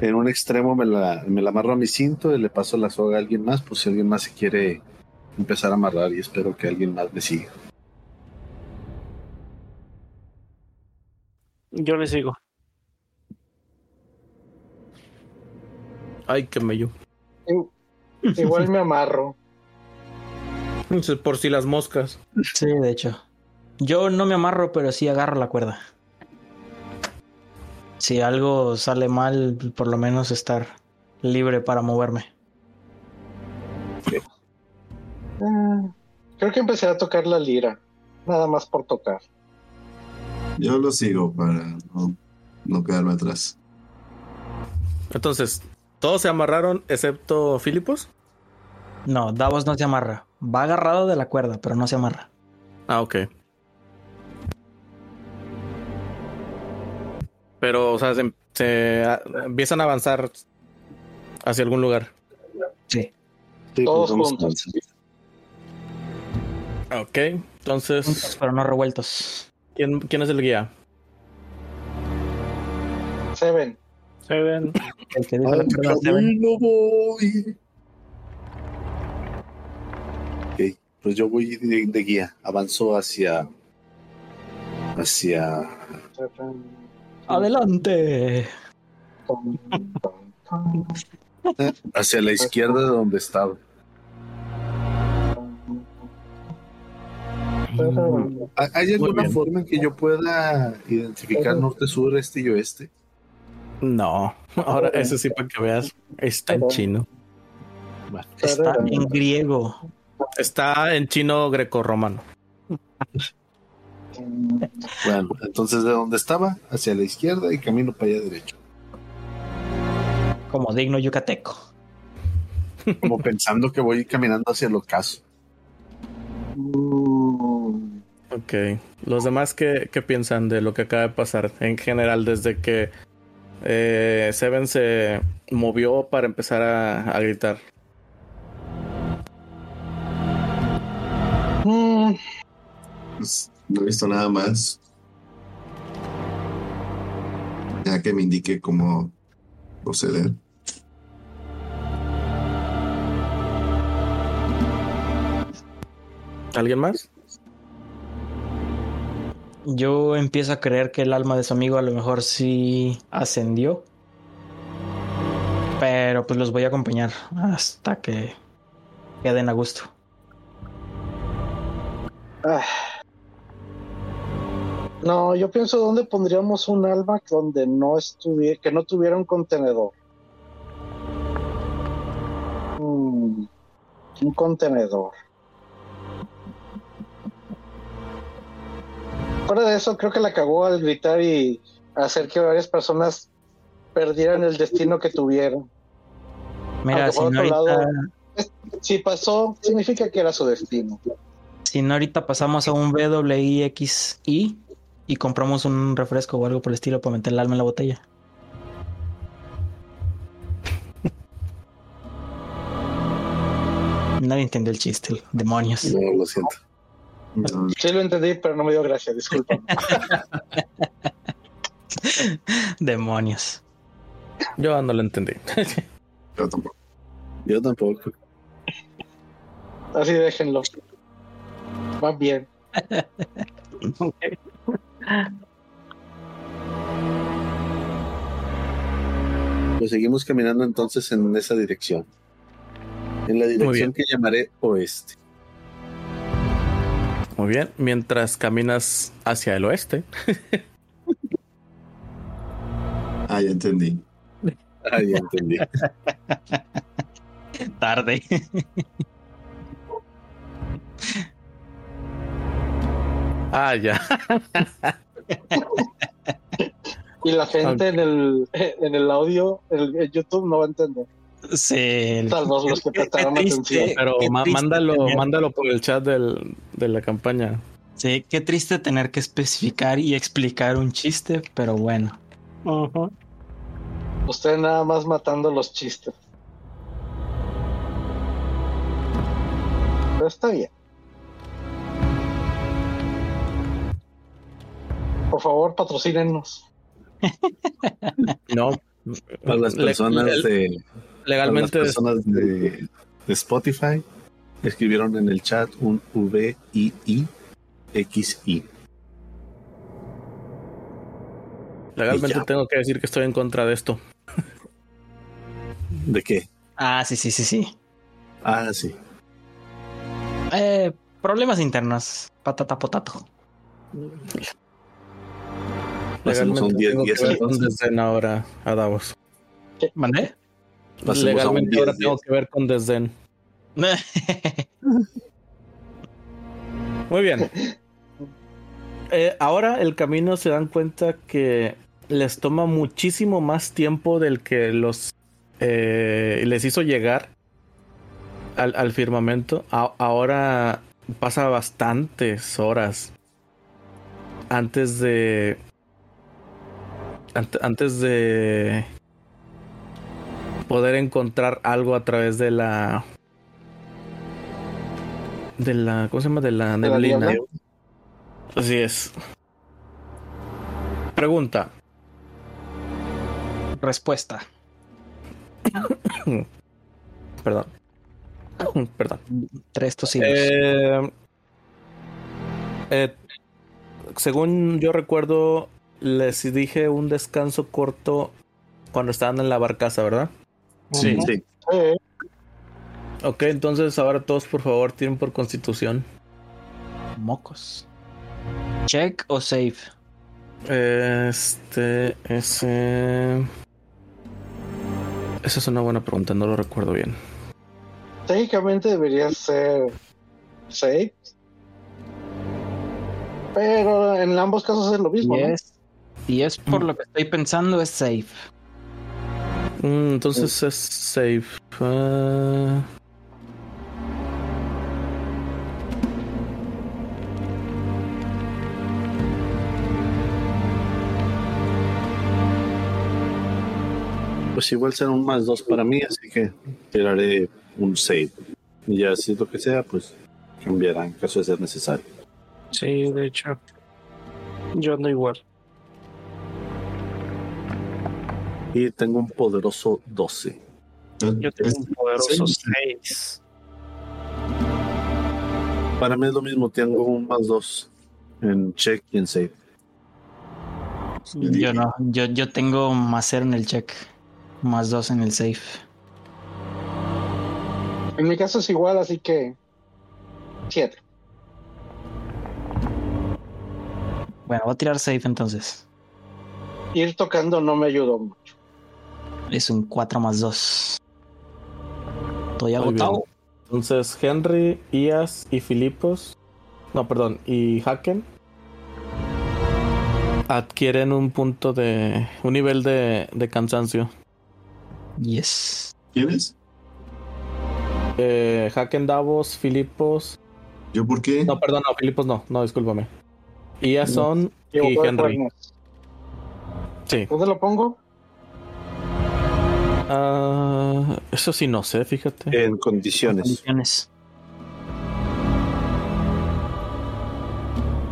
En un extremo me la, me la amarro a mi cinto y le paso la soga a alguien más, por si alguien más se quiere empezar a amarrar y espero que alguien más me siga. Yo le sigo. Ay, qué mello. Igual me amarro. Por si las moscas. Sí, de hecho. Yo no me amarro, pero sí agarro la cuerda. Si algo sale mal, por lo menos estar libre para moverme. Ah, Creo que empecé a tocar la lira. Nada más por tocar. Yo lo sigo para no, no quedarme atrás. Entonces, todos se amarraron excepto Filipos. No, Davos no se amarra. Va agarrado de la cuerda, pero no se amarra. Ah, ok. Pero, o sea, se, se, ah, empiezan a avanzar hacia algún lugar. Sí. Sí, Todos pues vamos juntos. avanzando. Ok, entonces, Juntos, pero no revueltos. ¿quién, quién es el guía? Seven. Seven. El que dijo la ven. camino voy. Ok, pues yo voy de, de guía. Avanzo hacia. Hacia. Seven. ¡Adelante! Hacia la izquierda de donde estaba. tom. ¿Ha- ¿Hay alguna forma en que yo pueda identificar norte, sur, este y oeste? No, ahora ese sí para que veas. Está en chino. Está en griego. Está en chino grecorromano. Bueno, entonces de donde estaba, hacia la izquierda y camino para allá derecho. Como digno yucateco. Como pensando que voy caminando hacia el ocaso. Mm, Ok. Los demás, ¿qué, qué piensan de lo que acaba de pasar? En general, desde que eh, Seven se movió para empezar a, a gritar. mm, Pues, no he visto nada más. Ya que me indique cómo proceder. ¿Alguien más? Yo empiezo a creer que el alma de su amigo a lo mejor sí ascendió. Pero pues los voy a acompañar hasta que queden a gusto. ah. No, yo pienso dónde pondríamos un alma donde no estuviera, que no tuviera un contenedor. Mm, un contenedor. Fuera de eso, creo que la cagó al gritar y hacer que varias personas perdieran el destino que tuvieron. Mira, si por no, otro ahorita, lado- Si pasó, significa que era su destino. si no ahorita pasamos a un WIXI y compramos un refresco o algo por el estilo para meter el alma en la botella. Nadie entendió el chiste, demonios. No, lo siento. No, Sí lo entendí, pero no me dio gracia, disculpa. Demonios. Yo no lo entendí. yo tampoco. Yo tampoco. Así déjenlo. Va bien. Pues seguimos caminando entonces en esa dirección. En la dirección que llamaré oeste. Muy bien. Mientras caminas hacia el oeste, Ah, ya entendí. Ah, ya entendí. Tarde. Ah, ya. Y la gente en el en el audio, en el YouTube, no va a entender. Sí. Salvo los que prestaron triste. atención. Pero mándalo, tener- mándalo por el chat del, de la campaña. Sí, qué triste tener que especificar y explicar un chiste, pero bueno. Usted nada más matando los chistes. Pero está bien. Por favor, patrocínenos. No. Para las personas de legalmente para las personas de, de Spotify escribieron en el chat un V I I X I. legalmente tengo que decir que estoy en contra de esto. ¿De qué? Ah, sí, sí, sí, sí. Ah, sí. Eh, problemas internos. Patata potato. Hacemos un Legalmente 10 tengo que 10 ver con entonces. desdén ahora a Davos. ¿Mandé? A un Legalmente ahora 10, tengo 10. que ver con desdén. Muy bien. Eh, ahora el camino se dan cuenta que les toma muchísimo más tiempo del que los eh, les hizo llegar al, al firmamento. A- ahora pasa bastantes horas antes de antes de poder encontrar algo a través de la de la ¿cómo se llama? de la ¿De la neblina. Así es. Pregunta. Respuesta. Perdón. Perdón. Tres tocinos. Eh, eh, según yo recuerdo, les dije un descanso corto cuando estaban en la barcaza, ¿verdad? Sí. sí. Ok, entonces ahora todos por favor tienen por constitución. Mocos. Check o save. Este, ese... Esa es una buena pregunta, no lo recuerdo bien. técnicamente debería ser safe. Pero en ambos casos es lo mismo, Y ¿no? Y es por lo que estoy pensando, es safe. Mm, entonces es safe. Ah, Pues igual será un más dos para mí, así que tiraré un save. Y ya si es lo que sea, pues cambiará en caso de ser necesario. Sí, de hecho. Yo ando igual. Y tengo un poderoso 12. Yo tengo un poderoso Sí. 6. Para mí es lo mismo, tengo un más dos en check y en save. Yo no, yo, yo tengo más cero en el check, más dos en el safe. En mi caso es igual, así que siete. Bueno, voy a tirar safe entonces. Ir tocando no me ayudó mucho. Es un 4 más 2. Estoy Muy agotado. bien. Entonces Henry, Ias y Filipos. No, perdón, y Haken. adquieren un punto de. un nivel de, de cansancio. Yes. ¿Quiénes? Eh, Haken Davos, Filipos. ¿Yo por qué? No, perdón, no, Filipos no, no, discúlpame. Iason y Equivocó de Henry. Sí. ¿Dónde lo pongo? Ah, eso sí no sé, fíjate. En condiciones. Condiciones.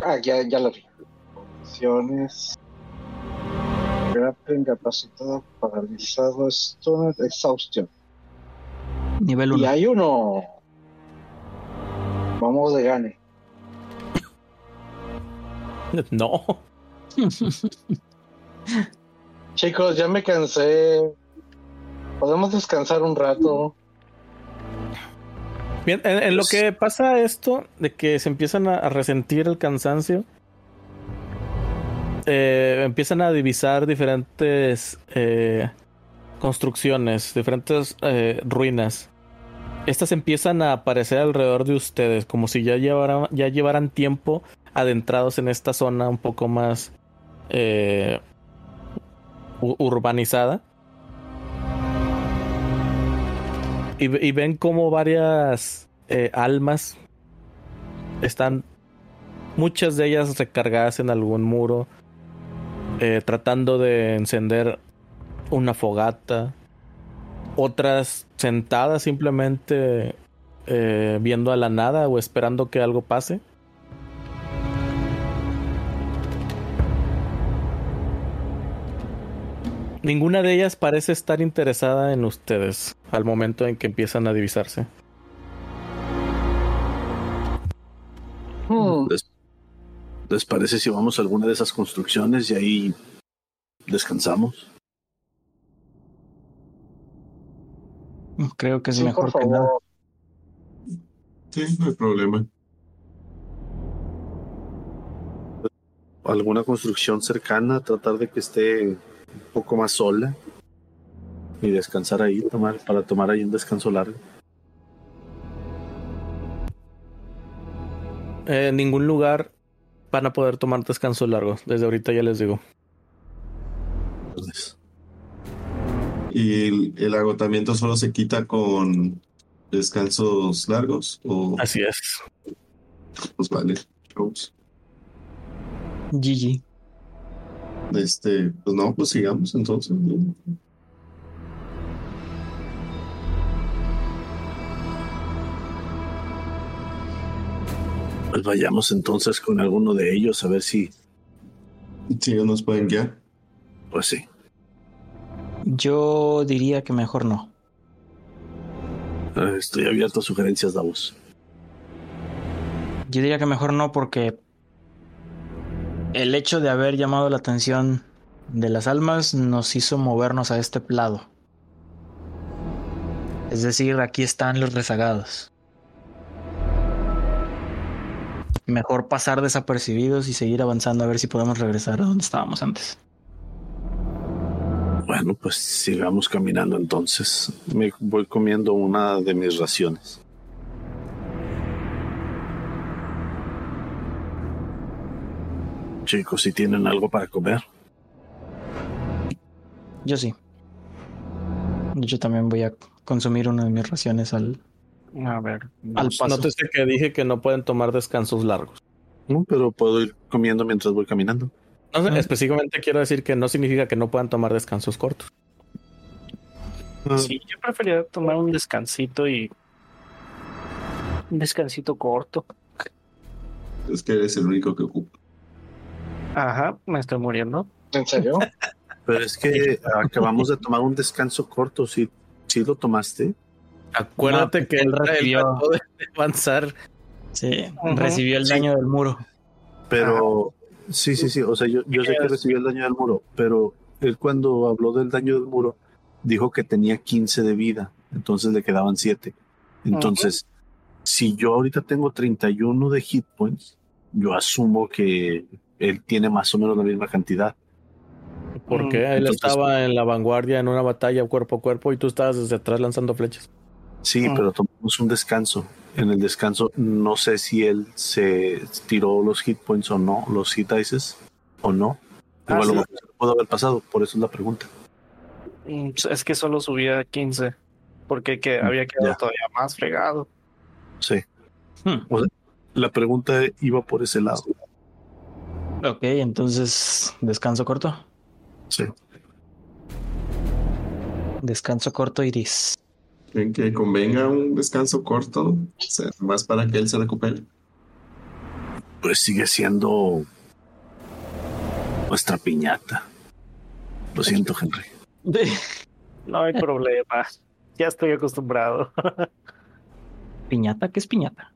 Ah, ya, ya lo vi. Condiciones. Grappling, incapacitado, paralizado, stunned, exhaustion. Nivel Y 1. hay uno. Vamos de gane. No. Chicos, ya me cansé. Podemos descansar un rato. Bien, en, en lo que pasa esto, de que se empiezan a, a resentir el cansancio, eh, empiezan a divisar diferentes eh, construcciones, diferentes eh, ruinas. Estas empiezan a aparecer alrededor de ustedes, como si ya llevaran, ya llevaran tiempo adentrados en esta zona un poco más urbanizada. Y, ve- y ven como varias eh, almas están, muchas de ellas recargadas en algún muro, eh, tratando de encender una fogata, otras sentadas simplemente eh, viendo a la nada o esperando que algo pase. Ninguna de ellas parece estar interesada en ustedes al momento en que empiezan a divisarse. Hmm, ¿Les, les parece si vamos a alguna de esas construcciones y ahí descansamos? Creo que es sí, mejor que nada. Sí, no hay problema. ¿Alguna construcción cercana? Tratar de que esté un poco más sola y descansar ahí, tomar, para tomar ahí un descanso largo. Eh, en ningún lugar van a poder tomar descanso largo. Desde ahorita ya les digo. ¿Y el, el agotamiento solo se quita con descansos largos? O Así es. pues vale. shows. GG. Este, pues no, pues sigamos entonces. ¿no? pues vayamos entonces con alguno de ellos a ver si, Sí, nos pueden guiar. pues sí. Yo diría que mejor no. Eh, Estoy abierto a sugerencias, Davos. Yo diría que mejor no porque el hecho de haber llamado la atención de las almas nos hizo movernos a este plado. Es decir, aquí están los rezagados. Mejor pasar desapercibidos y seguir avanzando a ver si podemos regresar a donde estábamos antes. Bueno, pues sigamos caminando entonces. Me voy comiendo una de mis raciones. Chicos, si tienen algo para comer. Yo sí. Yo también voy a consumir una de mis raciones al, A ver. al no sé. paso. Nótese que dije que no pueden tomar descansos largos. No, pero puedo ir comiendo mientras voy caminando. No sé, Ah. específicamente quiero decir que no significa que no puedan tomar descansos cortos. Sí, yo prefería tomar un descansito y. Un descansito corto. Es que eres el único que ocupa. Ajá, me estoy muriendo. ¿En serio? Pero es que acabamos de tomar un descanso corto. Si, si lo tomaste. Acuérdate No, que él recibió- trató de avanzar. Sí, recibió el Sí. daño del muro. Pero sí, sí, sí. O sea, yo, yo sé que recibió el daño del muro. Pero él cuando habló del daño del muro, dijo que tenía 15 de vida. Entonces le quedaban 7. Entonces, si yo ahorita tengo 31 de hit points, yo asumo que él tiene más o menos la misma cantidad. Porque él Entonces- estaba en la vanguardia en una batalla cuerpo a cuerpo y tú estabas desde atrás lanzando flechas. Sí, Ah. pero tomamos un descanso. En el descanso no sé si él se tiró los hit points o no, los hit dices o no. Ah, Igual sí. lo mejor pudo haber pasado, por eso es la pregunta. Mm, Es que solo subía 15. Porque que había quedado Ya. todavía más fregado. Sí. Hmm. O sea, la pregunta iba por ese lado. Ok, entonces descanso corto. Sí. Descanso corto, Iris. ¿Creen que convenga un descanso corto? O sea, más para que él se recupere. Pues sigue siendo nuestra piñata. Lo siento, Henry. No hay problema. Ya estoy acostumbrado. ¿Piñata? ¿Qué es piñata?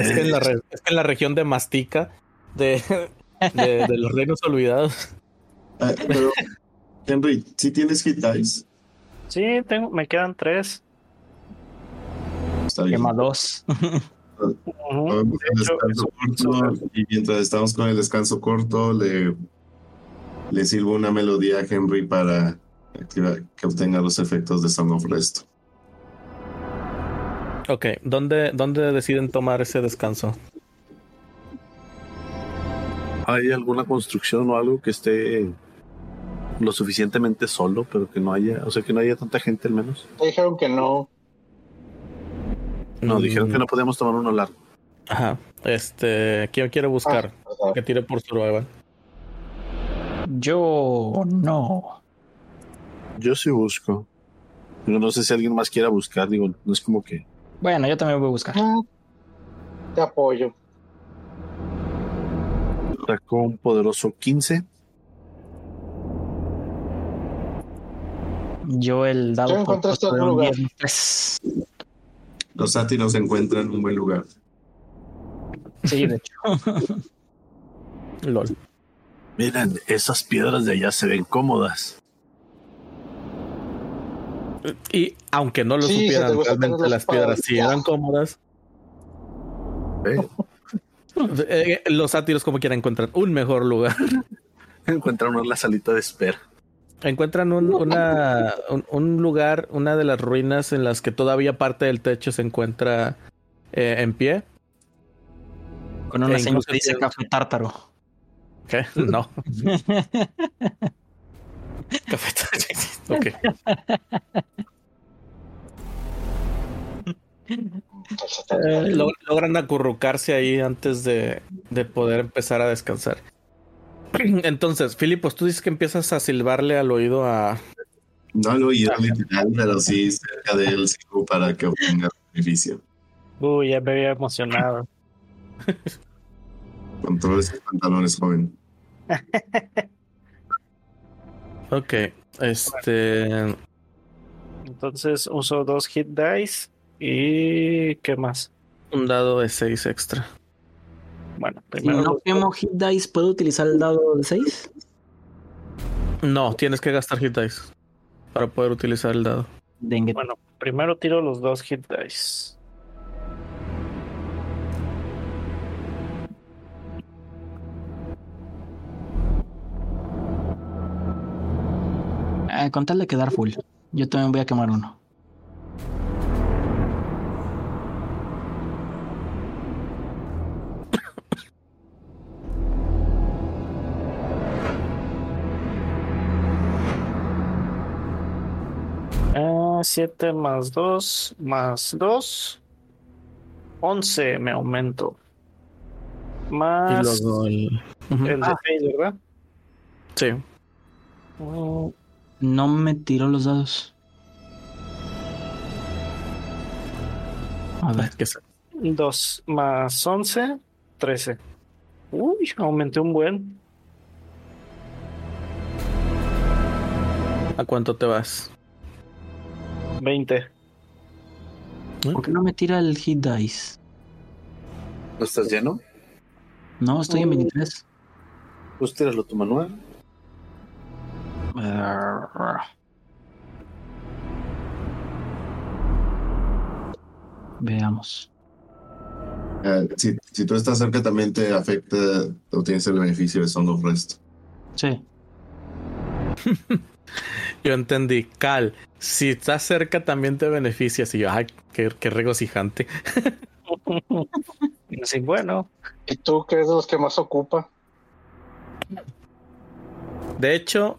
Es que en la, re- es que en la región de Mastica, de, de, de los reinos olvidados. Ah, pero, Henry, si tienes hit dice, Sí, tengo, me quedan tres. está bien. Quema dos. Hecho, eso- y mientras estamos con el descanso corto, le, le sirvo una melodía a Henry para activar- que obtenga los efectos de Song of Rest. Ok, ¿dónde, ¿dónde deciden tomar ese descanso? ¿Hay alguna construcción o algo que esté lo suficientemente solo, pero que no haya, o sea, que no haya tanta gente al menos? Dijeron que no. No, Mm, dijeron que no podíamos tomar uno largo. Ajá. Este, ¿quién quiere buscar? Ah. Que tire por survival. Yo no. Yo sí busco. Pero no sé si alguien más quiera buscar, digo, no es como que. Bueno, yo también voy a buscar. Ah, Te apoyo. Sacó un poderoso 15. Yo el dado Ya encontraste por algún un lugar. 10 más tres. Los sátiros se encuentran en un buen lugar. Sí, de hecho. LOL. Miren, esas piedras de allá se ven cómodas. Y aunque no lo Sí, supieran, realmente las piedras sí eran cómodas. ¿eh? Eh, los sátiros como quiera encuentran un mejor lugar. Encuentran una salita de espera. Encuentran un, una, un, un lugar, una de las ruinas en las que todavía parte del techo se encuentra eh, en pie. Con una E señal que dice café tártaro. ¿Qué? No. Café. ok. Eh, log- logran acurrucarse ahí antes de, de poder empezar a descansar. Entonces, Filipos, tú dices que empiezas a silbarle al oído a. No lo oí literal, pero sí cerca de él para que obtenga beneficio. Uy, ya me había emocionado. Controle sus pantalones, joven. Ok. Este. Entonces uso dos hit dice. ¿Y qué más? Un dado de 6 extra. Bueno, Si primero. no los- quemo hit dice, ¿puedo utilizar el dado de 6? No, tienes que gastar hit dice para poder utilizar el dado. Dengue. Bueno, primero tiro los dos hit dice. Eh, con tal de quedar full. Yo también voy a quemar uno. Ah, 7 más 2 más 2. 11 me aumento. Y Más luego el. De 6, ¿verdad? Sí. Mm, No me tiró los dados. A ver. ¿Qué es? 2 más 11, 13. Uy, aumenté un buen. ¿A cuánto te vas? 20. ¿Por qué no me tira el hit dice? ¿No estás lleno? No, estoy en 23. Pues tíralo tu manual. Veamos. Eh, si, si tú estás cerca, también te afecta, obtienes el beneficio de Song of Rest. Sí. Yo entendí. Cal, si estás cerca también te beneficias. Y yo, ay, qué, qué regocijante. Sí, bueno. ¿Y tú qué es de los que más ocupa? De hecho,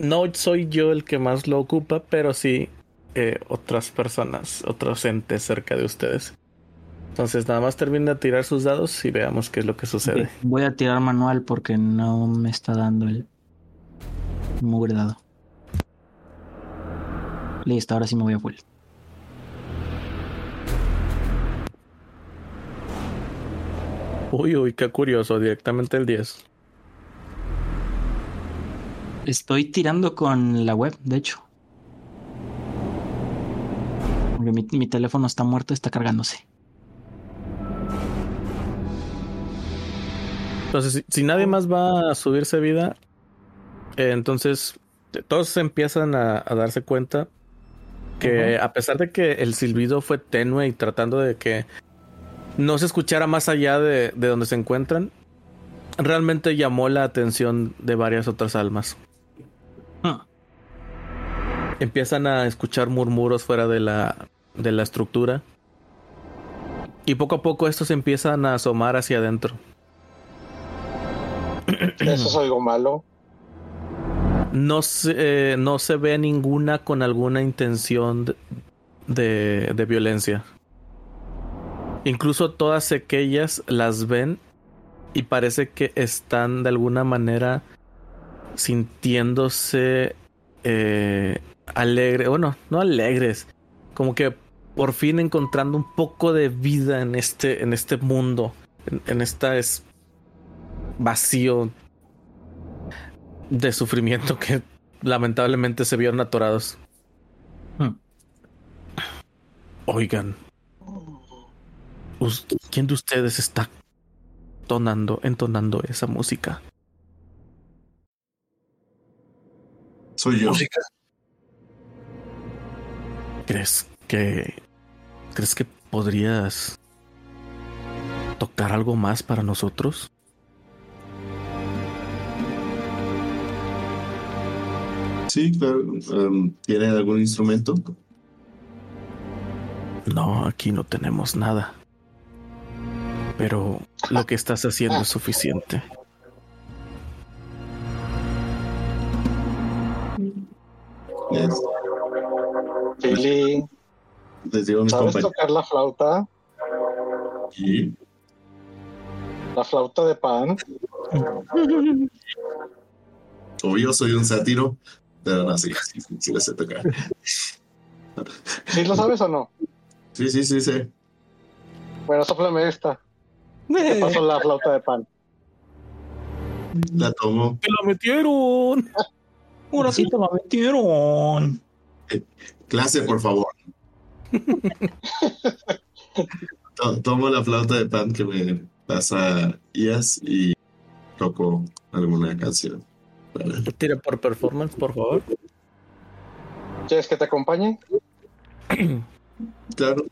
no soy yo el que más lo ocupa, pero sí eh, otras personas, otros entes cerca de ustedes. Entonces, nada más termina de tirar sus dados y veamos qué es lo que sucede. Voy a tirar manual porque no me está dando el mugre dado. Listo, ahora sí me voy a full. Uy, uy, qué curioso, directamente el 10. Estoy tirando con la web, de hecho. Porque mi, mi teléfono está muerto, está cargándose. Entonces, si, si nadie más va a subirse vida, eh, entonces eh, todos empiezan a, a darse cuenta que a pesar de que el silbido fue tenue y tratando de que no se escuchara más allá de, de donde se encuentran, realmente llamó la atención de varias otras almas. Empiezan a escuchar murmuros fuera de la, de la estructura. Y poco a poco estos empiezan a asomar hacia adentro. Eso es algo malo. No se, eh, no se ve ninguna con alguna intención de, de, de violencia. Incluso todas aquellas las ven y parece que están de alguna manera sintiéndose eh, alegres, bueno, no alegres, como que por fin encontrando un poco de vida en este, en este mundo, en, en esta es vacío de sufrimiento que lamentablemente se vieron atorados. Hmm. Oigan, ¿quién de ustedes está tonando, entonando esa música? Soy yo. Música. ¿Crees que crees que podrías tocar algo más para nosotros? Sí, claro. Em, ¿Tiene algún instrumento? No, aquí no tenemos nada. Pero lo que estás haciendo es suficiente. Yes. Philly, Les digo a mis ¿sabes compañeros. tocar la flauta? Sí. La flauta de pan. Obvio, soy un sátiro, pero no, sí, sí, sí, sí le sé tocar. ¿Sí lo sabes o no? Sí, sí, sí, sí. Bueno, soplame esta. Te paso la flauta de pan. La tomo. ¡Que lo metieron! Ahora sí te la metieron. Clase, por favor. To- Tomo la flauta de pan que me pasa Ias y toco alguna canción. Para- Tira por performance, por favor. ¿Quieres que te acompañe? Claro,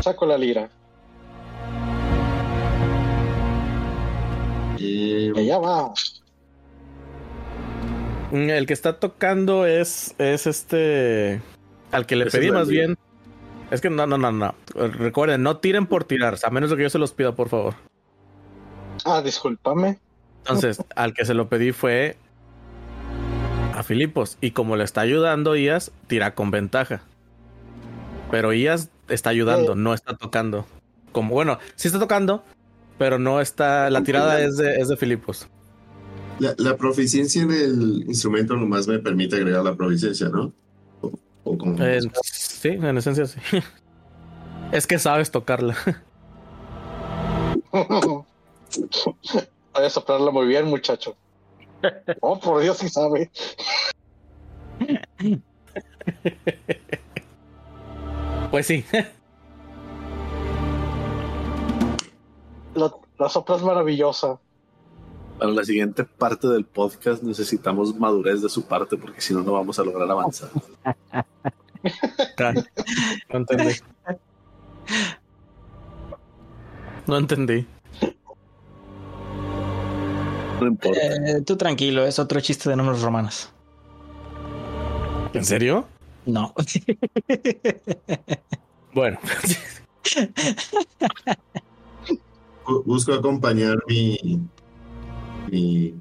Saco la lira. y Y allá va. Mm, El que está tocando es, es este. Al que le pedí más bien. Es que no, no, no, no. Recuerden, no tiren por tirar, a menos de que yo se los pida, por favor. Ah, discúlpame. Entonces, al que se lo pedí fue a Filipos. Y como le está ayudando Ias, tira con ventaja. Pero Ias está ayudando, Eh. no está tocando. Como bueno, sí está tocando, pero no está. La tirada es de, es de Filipos. La, la proficiencia en el instrumento nomás me permite agregar la proficiencia, ¿no? O, o como- Eh, sí, en esencia sí. es que sabes tocarla. Voy a soplarla muy bien, muchacho. Oh, por Dios, sí sabe. Pues sí. La, la sopla es maravillosa. Para la siguiente parte del podcast necesitamos madurez de su parte porque si no, no vamos a lograr avanzar. No entendí. No entendí. No importa. Eh, tú tranquilo, es otro chiste de números romanos. ¿En serio? No. Bueno. Bu- Busco acompañar mi, mi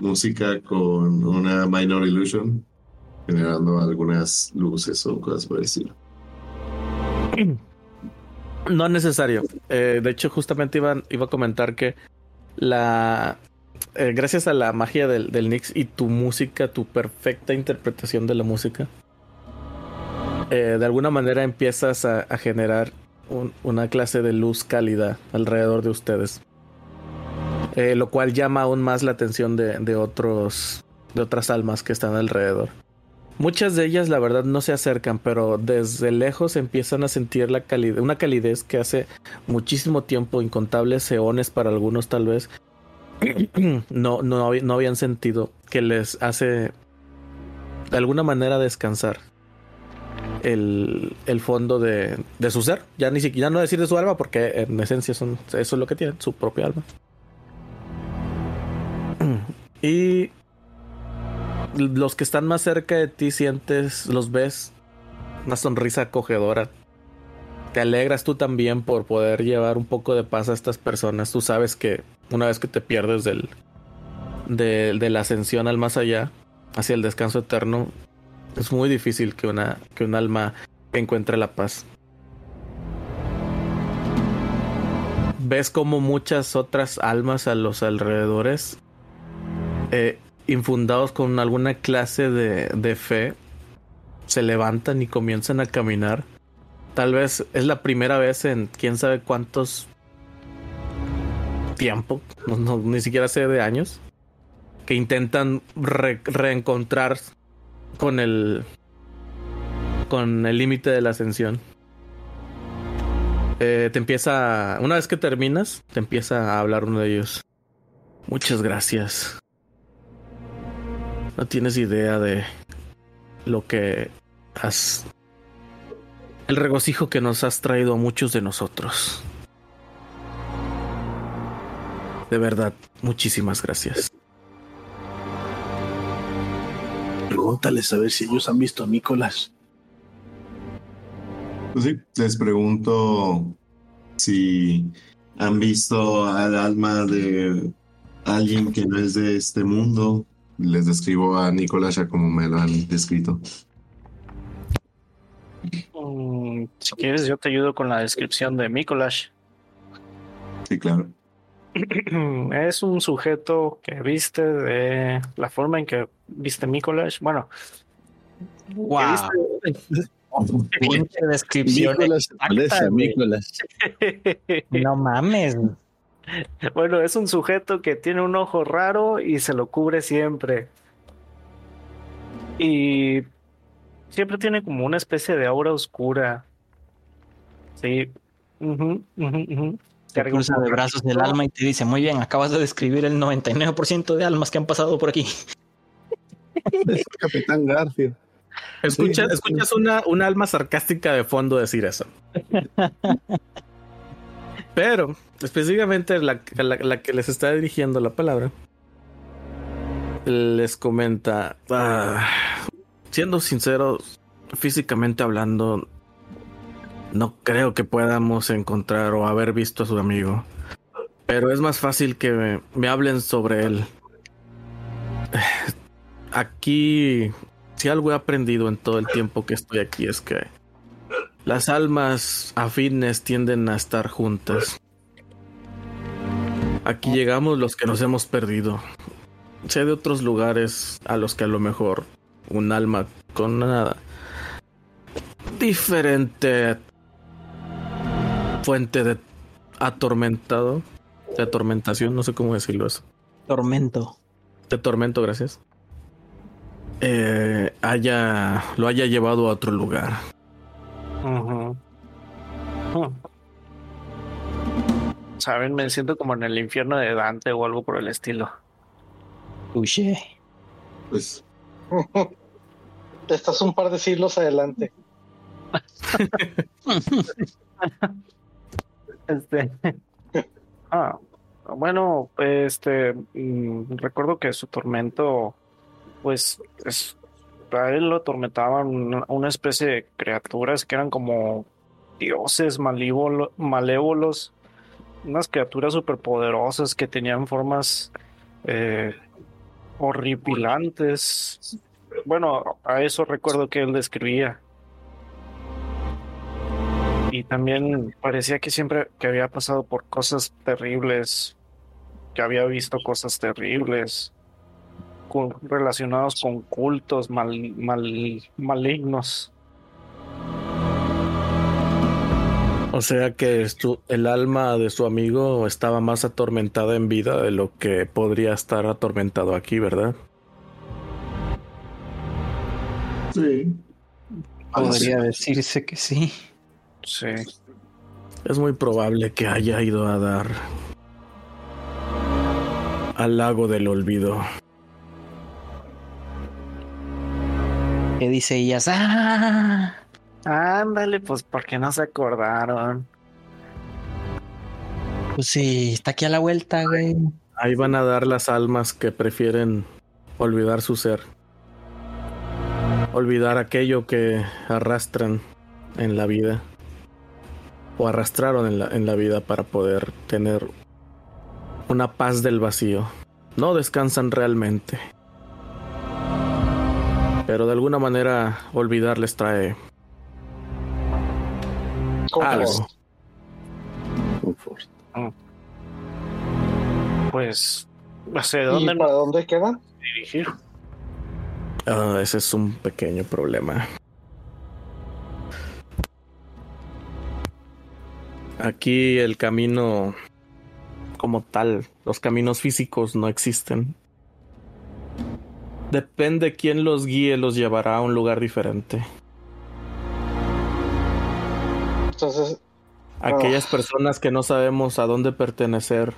música con una minor illusion, generando algunas luces o cosas por el estilo. No es necesario. Eh, de hecho, justamente iba, iba a comentar que la. eh, gracias a la magia del, del Nix y tu música, tu perfecta interpretación de la música, eh, de alguna manera empiezas a, generar un- una clase de luz cálida alrededor de ustedes. Eh, lo cual llama aún más la atención de, otros. de otras almas que están alrededor. Muchas de ellas, la verdad, no se acercan, pero desde lejos empiezan a sentir la calidez, una calidez que hace muchísimo tiempo, incontables eones para algunos tal vez, no, no, no habían sentido, que les hace de alguna manera descansar el, el fondo de, de su ser. Ya ni siquiera no decir de su alma, porque en esencia son, eso es lo que tienen, su propia alma. Y los que están más cerca de ti sientes, los ves, una sonrisa acogedora. Te alegras tú también por poder llevar un poco de paz a estas personas. Tú sabes que una vez que te pierdes del, de, la ascensión al más allá, hacia el descanso eterno, es muy difícil que una, que un alma encuentre la paz. Ves como muchas otras almas a los alrededores eh, infundados con alguna clase de, de fe, se levantan y comienzan a caminar. Tal vez es la primera vez en quién sabe cuántos tiempo, ni siquiera sé de años, que intentan re- reencontrar con el con el límite de la ascensión. Eh, te empieza, una vez que terminas, te empieza a hablar uno de ellos. Muchas gracias. No tienes idea de lo que has... El regocijo que nos has traído a muchos de nosotros. De verdad, muchísimas gracias. Pregúntales a ver si ellos han visto a Nicolás. Pues sí, les pregunto si han visto al alma de alguien que no es de este mundo. Les describo a Nicolás ya como me lo han descrito. Mm, si quieres, yo te ayudo con la descripción de Mikolash. Sí, claro. es un sujeto que viste de la forma en que viste Mikolash. Bueno, que Wow. viste- Pinche descripción. Nicolás. Nicolás. No mames. bueno, es un sujeto que tiene un ojo raro y se lo cubre siempre. Y siempre tiene como una especie de aura oscura. Sí. Ujú, ujú. Te cruza de brazos del alma y te dice, muy bien, acabas de describir el 99% de almas que han pasado por aquí. Es el Capitán Garfield. Escucha- Sí. escuchas una, una alma sarcástica de fondo decir eso. Pero, específicamente la, que les está dirigiendo la palabra, les comenta, "Ah, siendo sinceros, físicamente hablando, no creo que podamos encontrar o haber visto a su amigo. Pero es más fácil que me hablen sobre él. Aquí si algo he aprendido en todo el tiempo que estoy aquí es que las almas afines tienden a estar juntas. Aquí llegamos los que nos hemos perdido. Sé de otros lugares a los que a lo mejor un alma con una diferente fuente de atormentado, de atormentación, no sé cómo decirlo eso. Tormento. De tormento, gracias. Eh, haya lo haya llevado a otro lugar. Hmm. Saben, me siento como en el infierno de Dante o algo por el estilo. Touché. Pues Estás un par de siglos adelante. Este. Ah, bueno, este. mm, recuerdo que su tormento, pues, es, a él lo atormentaban una, especie de criaturas que eran como dioses malívolo- malévolos, unas criaturas superpoderosas que tenían formas eh, horripilantes. Bueno, a eso recuerdo que él describía. Y también parecía que siempre que había pasado por cosas terribles, que había visto cosas terribles relacionados con cultos mal, mal, malignos. O sea que estu- el alma de su amigo estaba más atormentada en vida de lo que podría estar atormentado aquí, ¿verdad? Sí. Podría decirse que sí. Sí. Es muy probable que haya ido a dar al lago del olvido. Que dice ellas, ¡ah! Ándale, pues porque no se acordaron. Pues sí, está aquí a la vuelta, güey. Ahí van a dar las almas que prefieren olvidar su ser. Olvidar aquello que arrastran en la vida. O arrastraron en la, en la vida para poder tener una paz del vacío. No descansan realmente. Pero de alguna manera olvidar les trae algo. Confort. Pues, no sé ¿Y dónde para dónde quedan? dirigir. Ah, ese es un pequeño problema. Aquí el camino como tal, los caminos físicos no existen. Depende quién los guíe, los llevará a un lugar diferente. Entonces, Aquellas Ah. personas que no sabemos a dónde pertenecer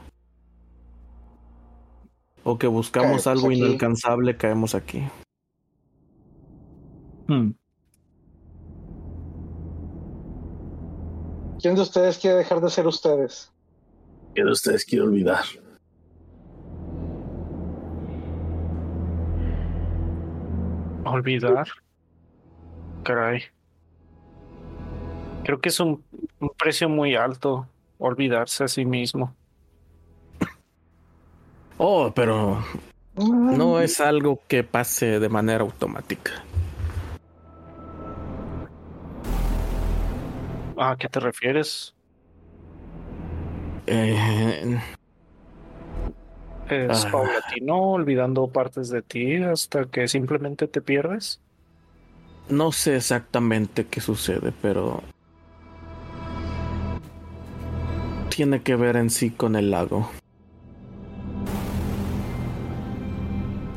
o que buscamos Caemos algo aquí. inalcanzable, caemos aquí. Hmm. ¿quién de ustedes quiere dejar de ser ustedes? ¿Qué de ustedes quiero olvidar? Olvidar. Caray. Creo que es un, un precio muy alto olvidarse a sí mismo. Oh, pero no es algo que pase de manera automática. ¿A qué te refieres? Eh, ¿Es Ah. paulatino, olvidando partes de ti hasta que simplemente te pierdes? no sé exactamente qué sucede, pero tiene que ver en sí con el lago.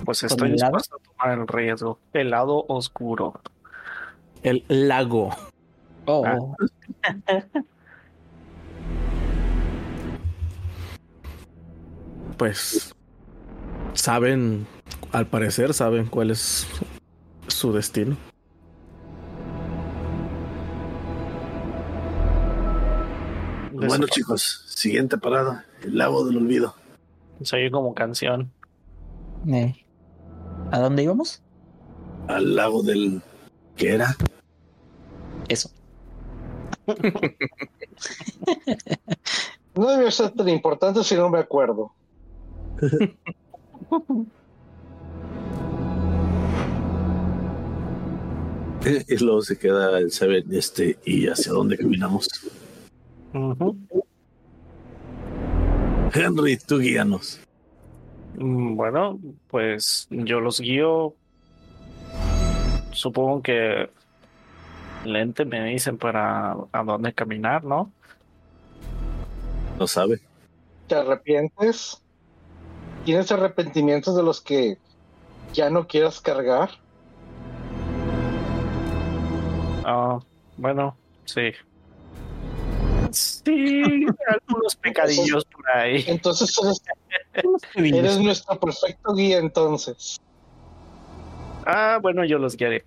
Pues ¿Con estoy dispuesto a tomar el riesgo. El lado oscuro. El lago. Oh, Ah. Pues saben, al parecer saben cuál es su destino. Bueno, chicos, siguiente parada, el lago del olvido. Se oye como canción. eh. ¿A dónde íbamos? Al lago del. ¿Qué era? Eso. No debe ser tan importante si no me acuerdo. Y luego se queda el Seven este y hacia dónde caminamos. Henry, tú guíanos. Mm, Bueno, pues yo los guío. Supongo que lente me dicen para a dónde caminar, ¿no? No sabe. ¿Te arrepientes? ¿Tienes arrepentimientos de los que ya no quieras cargar? Ah, bueno, sí. Sí, algunos pecadillos por ahí. Entonces eres, eres nuestro perfecto guía entonces. Ah, bueno, yo los guiaré.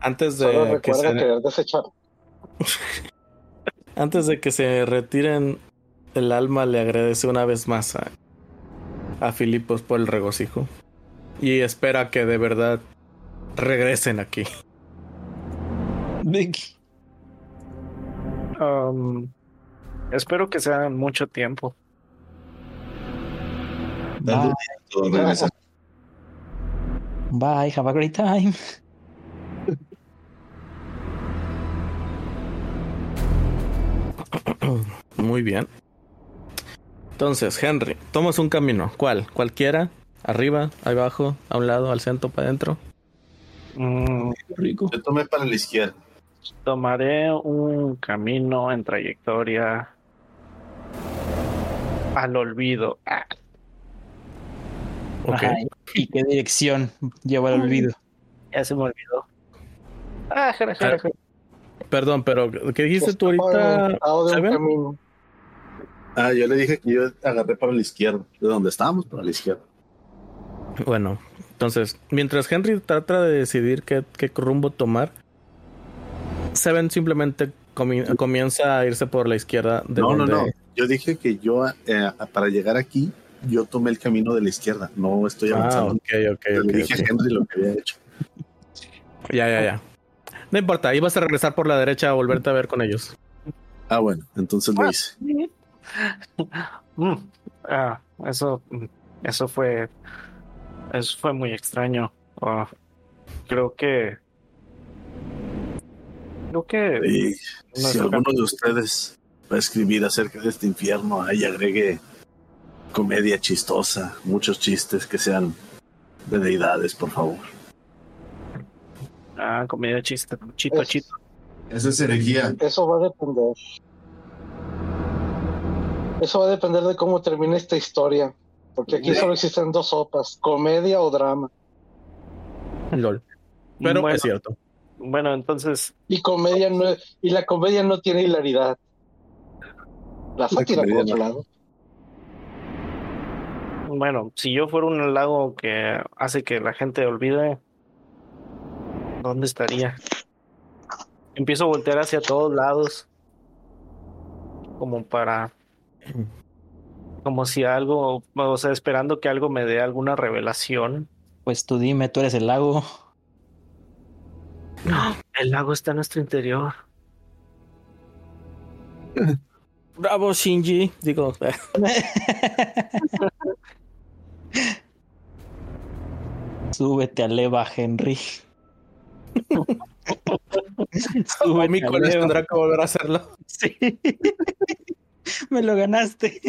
Antes Solo de que recuerda se, querer desechar. antes de que se retiren, el alma le agradece una vez más a, a Filipos por el regocijo y espera que de verdad regresen aquí. Um, espero que sea mucho tiempo. Dale, Bye. Bye, have a great time. Muy bien. Entonces, Henry, tomas un camino. ¿Cuál? ¿Cualquiera? ¿Arriba? ¿Abajo? ¿A un lado? ¿Al centro? ¿Para adentro? Mm, Rico. Yo tomé para la izquierda. tomaré un camino en trayectoria al olvido. Ah, Ok. Ajá, ¿Y qué dirección lleva el olvido? ya se me olvidó. Ah, jara, jara, jara. Perdón, pero ¿qué dijiste tú Estaba ahorita? de un camino. Ah, yo le dije que yo agarré para la izquierda. De donde estábamos, para la izquierda. Bueno, entonces, mientras Henry trata de decidir qué, qué rumbo tomar, Seven simplemente comi- comienza a irse por la izquierda de no, donde... no, no. Yo dije que yo, eh, para llegar aquí, yo tomé el camino de la izquierda. No estoy Ah, avanzando. ok, ok, Le ok, dije a Henry lo que había hecho. Ya, ya, ya. No importa, ibas a regresar por la derecha a volverte a ver con ellos. Ah, bueno, entonces lo hice. Mm, ah, eso, eso fue, eso fue muy extraño. Ah, creo que, creo que si alguno de ustedes va a escribir acerca de este infierno, ahí agregue comedia chistosa, muchos chistes que sean de deidades, por favor. ah, comida chiste, chito, Es- chito. Eso es herejía. Eso va a depender. Eso va a depender de cómo termine esta historia. Porque aquí solo existen dos sopas, comedia o drama. LOL. Pero bueno, es cierto. bueno, entonces, Y comedia no y la comedia no tiene hilaridad. La sátira por otro lado. bueno, si yo fuera un lago que hace que la gente olvide, ¿dónde estaría? Empiezo a voltear hacia todos lados, como para, como si algo, o sea, esperando que algo me dé alguna revelación. Pues tú dime, tú eres el lago. El lago está en nuestro interior. Bravo, Shinji. Digo, Súbete a leva, Henry. Súbete mi a coles tendrá que volver a hacerlo. Sí. Me lo ganaste.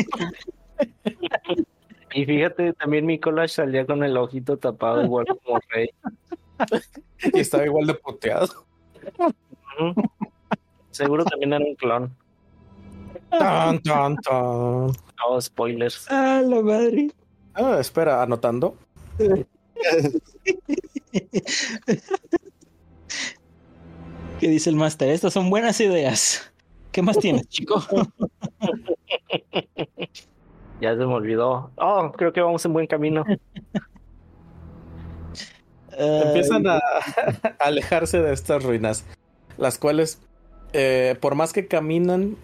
Y fíjate, también mi collage salía con el ojito tapado igual como rey. Y estaba igual de puteado. Seguro también era un clon. Tan, tan, tan. No, spoilers. Ah, la madre. Ah, espera, anotando. ¿Qué dice el máster? Estas son buenas ideas. ¿Qué más tienes, chico? Ya se me olvidó. Oh, creo que vamos en buen camino. Empiezan a, a alejarse de estas ruinas, las cuales, eh, por más que caminan,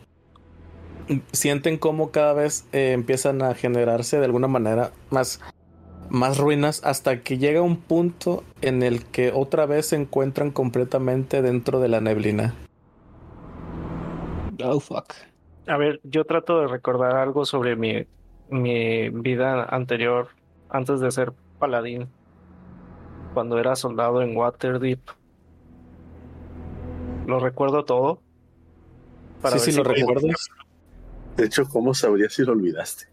sienten como cada vez eh, empiezan a generarse de alguna manera más, más ruinas hasta que llega un punto en el que otra vez se encuentran completamente dentro de la neblina. Oh, fuck. A ver, yo trato de recordar algo sobre mi, mi vida anterior, antes de ser paladín, cuando era soldado en Waterdeep. Lo recuerdo todo. sí, sí, si lo recuerdas. De hecho, ¿cómo sabrías si lo olvidaste?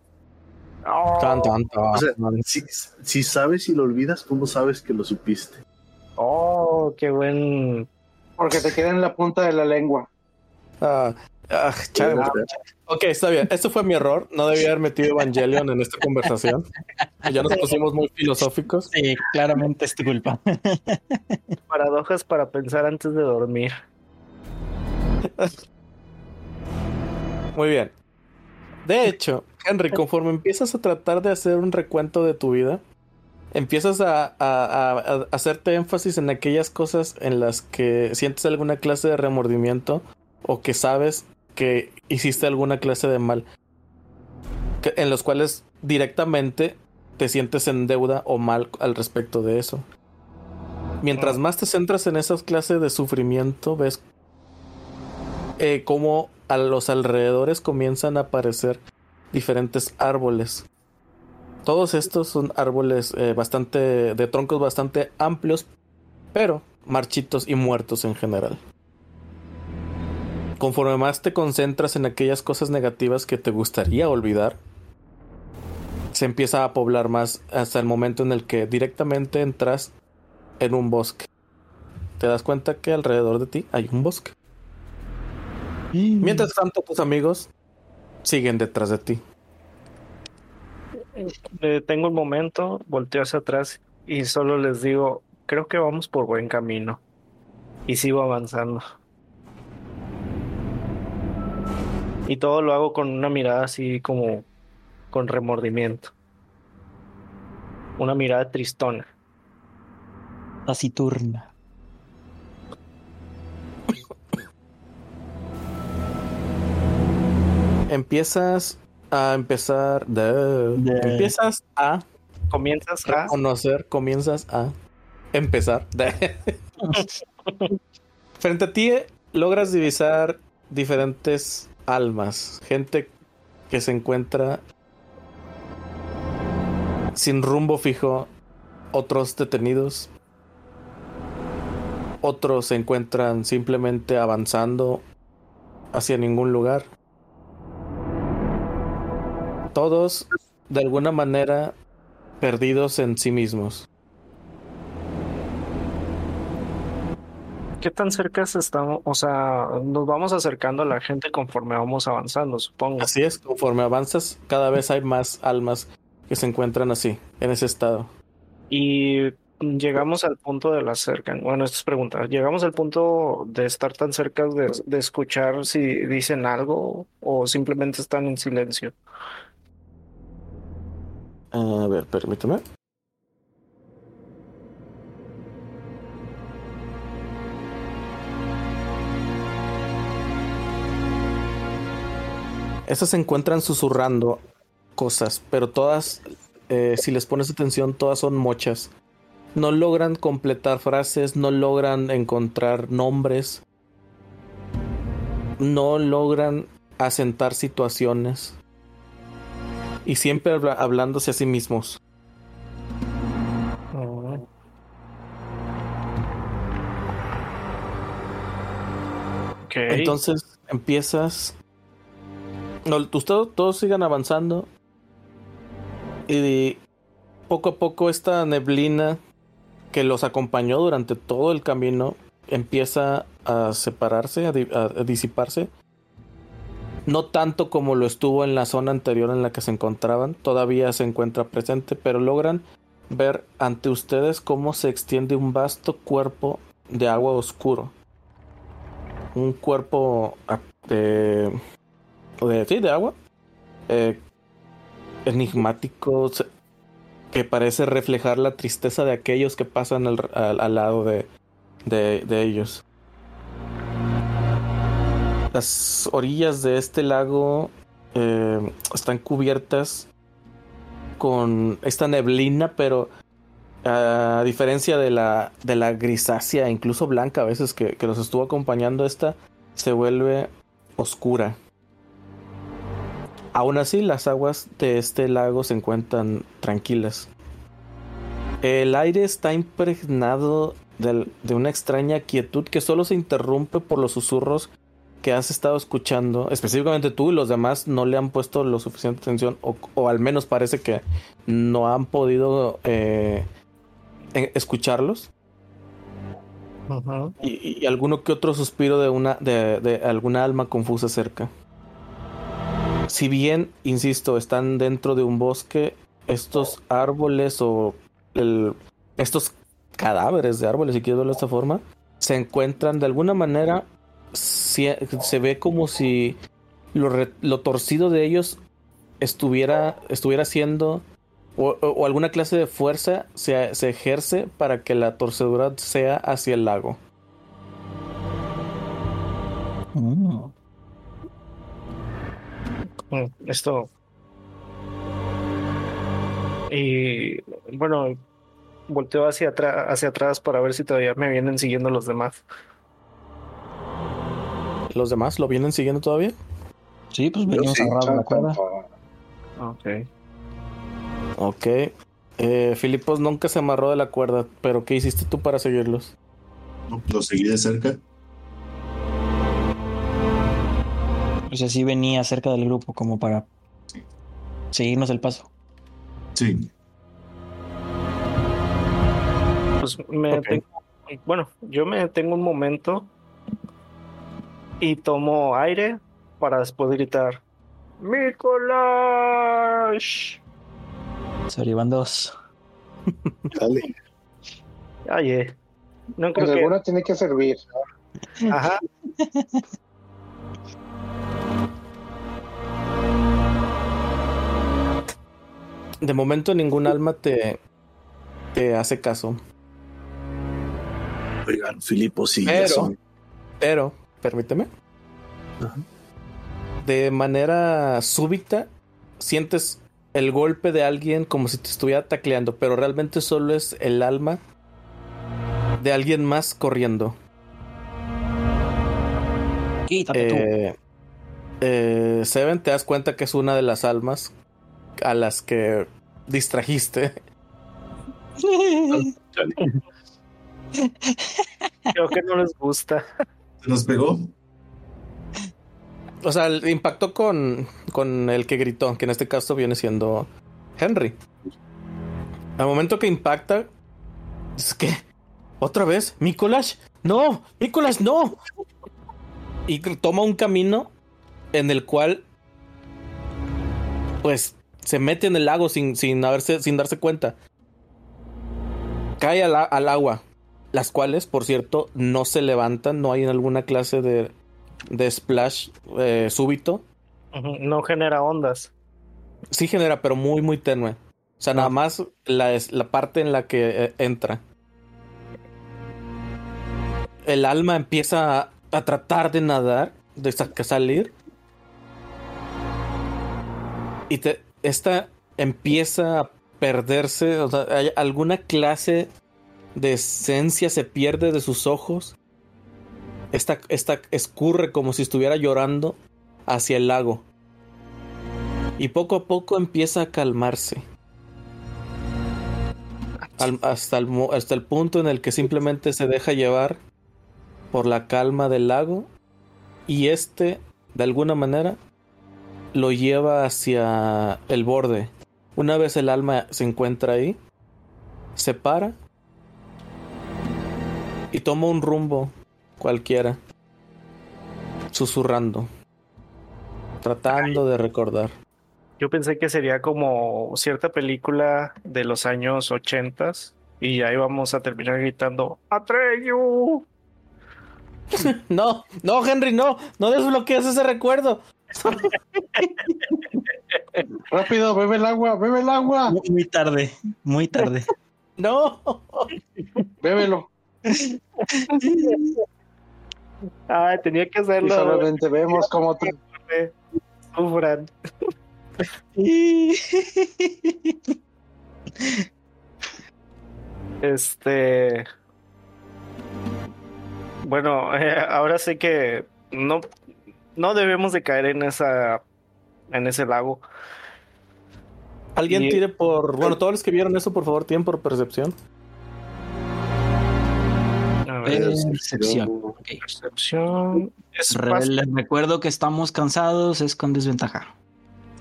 Oh, Tan, tan, tan. O sea, si, si sabes si lo olvidas, ¿cómo sabes que lo supiste? oh, qué buen. Porque te queda en la punta de la lengua. Ah, ah, chale. Ok, está bien. Esto fue mi error. No debía haber metido Evangelion en esta conversación. Ya nos pusimos muy filosóficos. Sí, claramente es tu culpa. Paradojas para pensar antes de dormir. Muy bien. De hecho, Henry, conforme empiezas a tratar de hacer un recuento de tu vida, empiezas a, a- a- a hacerte énfasis en aquellas cosas en las que sientes alguna clase de remordimiento o que sabes que hiciste alguna clase de mal, que- en los cuales directamente te sientes en deuda o mal al respecto de eso. Mientras más te centras en esas clases de sufrimiento, ves eh, cómo a los alrededores comienzan a aparecer diferentes árboles Todos estos son árboles eh, bastante de troncos bastante amplios, pero marchitos y muertos en general. Conforme más te concentras en aquellas cosas negativas que te gustaría olvidar, se empieza a poblar más hasta el momento en el que directamente entras en un bosque. Te das cuenta que alrededor de ti hay un bosque. Mientras tanto, tus amigos siguen detrás de ti. Eh, tengo un momento, volteo hacia atrás y solo les digo, creo que vamos por buen camino. Y sigo avanzando. Y todo lo hago con una mirada así como con remordimiento. Una mirada tristona. Taciturna. Empiezas a empezar de... De- Empiezas a Comienzas a... conocer, comienzas a empezar. de- Frente a ti logras divisar diferentes almas, gente que se encuentra sin rumbo fijo, otros detenidos, otros se encuentran simplemente avanzando hacia ningún lugar. Todos, de alguna manera, perdidos en sí mismos. ¿Qué tan cerca estamos? O sea, nos vamos acercando a la gente conforme vamos avanzando, supongo. Así es, conforme avanzas, cada vez hay más almas que se encuentran así, en ese estado. Y llegamos al punto de la cerca. Bueno, esto es pregunta. ¿Llegamos al punto de estar tan cerca de, de escuchar si dicen algo o simplemente están en silencio? A ver, permíteme. Esas se encuentran susurrando cosas, pero todas, eh, si les pones atención, todas son mochas. No logran completar frases, no logran encontrar nombres, no logran asentar situaciones y siempre hablándose a sí mismos. Entonces empiezas. Ustedes todos sigan avanzando. Y poco a poco esta neblina que los acompañó durante todo el camino empieza a separarse, a disiparse. No tanto como lo estuvo en la zona anterior en la que se encontraban, todavía se encuentra presente, pero logran ver ante ustedes cómo se extiende un vasto cuerpo de agua oscuro un cuerpo ah, de, sí, de agua eh, enigmático que parece reflejar la tristeza de aquellos que pasan al, al- al lado de, de, de ellos. Las orillas de este lago eh, están cubiertas con esta neblina, pero a diferencia de la, de la grisácea, incluso blanca a veces que, que los estuvo acompañando, esta se vuelve oscura. Aún así, las aguas de este lago se encuentran tranquilas. El aire está impregnado del- de una extraña quietud que solo se interrumpe por los susurros que has estado escuchando. Específicamente tú y los demás no le han puesto lo suficiente atención, o, o al menos parece que no han podido eh, eh, escucharlos. Y, y alguno que otro suspiro de una de, de alguna alma confusa cerca. Si bien, insisto, están dentro de un bosque, estos árboles o estos cadáveres de árboles, si quieres verlo de esta forma, se encuentran de alguna manera, si- se ve como si lo, lo torcido de ellos estuviera, estuviera siendo o, alguna clase de fuerza se, se ejerce para que la torcedura sea hacia el lago. Mm. Mm, Esto. Y bueno, volteo hacia atrás, hacia atrás para ver si todavía me vienen siguiendo los demás. ¿Los demás lo vienen siguiendo todavía? Sí, pues venimos sí, de la cuerda. Ok. Ok. Eh, Filipos nunca se amarró de la cuerda, pero ¿qué hiciste tú para seguirlos? Lo seguí de cerca. O sea, sí venía cerca del grupo como para seguirnos el paso. Sí. Pues me Ok. tengo- bueno, yo me detengo un momento y tomo aire para después gritar ¡Mikolash! Sorry, van dos. Dale. Ay, eh. No Pues creo que. alguna tiene que servir. Ajá. De momento ningún alma te, te hace caso. Oigan, Filipo, sí. ya Pero- son- Pero, permíteme. Ajá. De manera súbita, sientes el golpe de alguien como si te estuviera tacleando, pero realmente solo es el alma de alguien más corriendo. Quítate tú. Eh, eh, Seven, te das cuenta que es una de las almas a las que distrajiste. Creo que no les gusta. ¿Se nos pegó? O sea, el- impactó con, con el que gritó, que en este caso viene siendo Henry. Al momento que impacta, es que otra vez, Mikolash, no, Mikolash, no. Y toma un camino en el cual, pues, se mete en el lago sin, sin, haberse, sin darse cuenta. Cae al, al agua, las cuales, por cierto, no se levantan, no hay alguna clase de, de splash eh, súbito. No genera ondas. Sí genera, pero muy, muy tenue. O sea, nada más la, es la parte en la que eh, entra. El alma empieza a, a tratar de nadar, de sa- salir. Y te, esta empieza a perderse. O sea, alguna clase de esencia se pierde de sus ojos. Esta, esta escurre como si estuviera llorando hacia el lago y poco a poco empieza a calmarse. Al- hasta, el, hasta el punto en el que simplemente se deja llevar por la calma del lago y este, de alguna manera, lo lleva hacia el borde. Una vez el alma se encuentra ahí, se para y toma un rumbo cualquiera, susurrando, tratando de recordar. Yo pensé que sería como cierta película de los años ochentas y ahí vamos a terminar gritando ¡Atreyu! No, no, Henry, no, no desbloquees ese recuerdo. Rápido, bebe el agua, bebe el agua, Muy, muy tarde, muy tarde. No. bébelo. Ay, tenía que Y hacerlo. solamente vemos cómo te- Sufran. Este. Bueno, eh, ahora sé que no, no debemos de caer en esa, en ese lago. Alguien Y- tire por. Bueno, todos los que vieron eso, por favor, tienen por percepción. A ver, Percepción. Percepción. Re- Les recuerdo que estamos cansados, es con desventaja.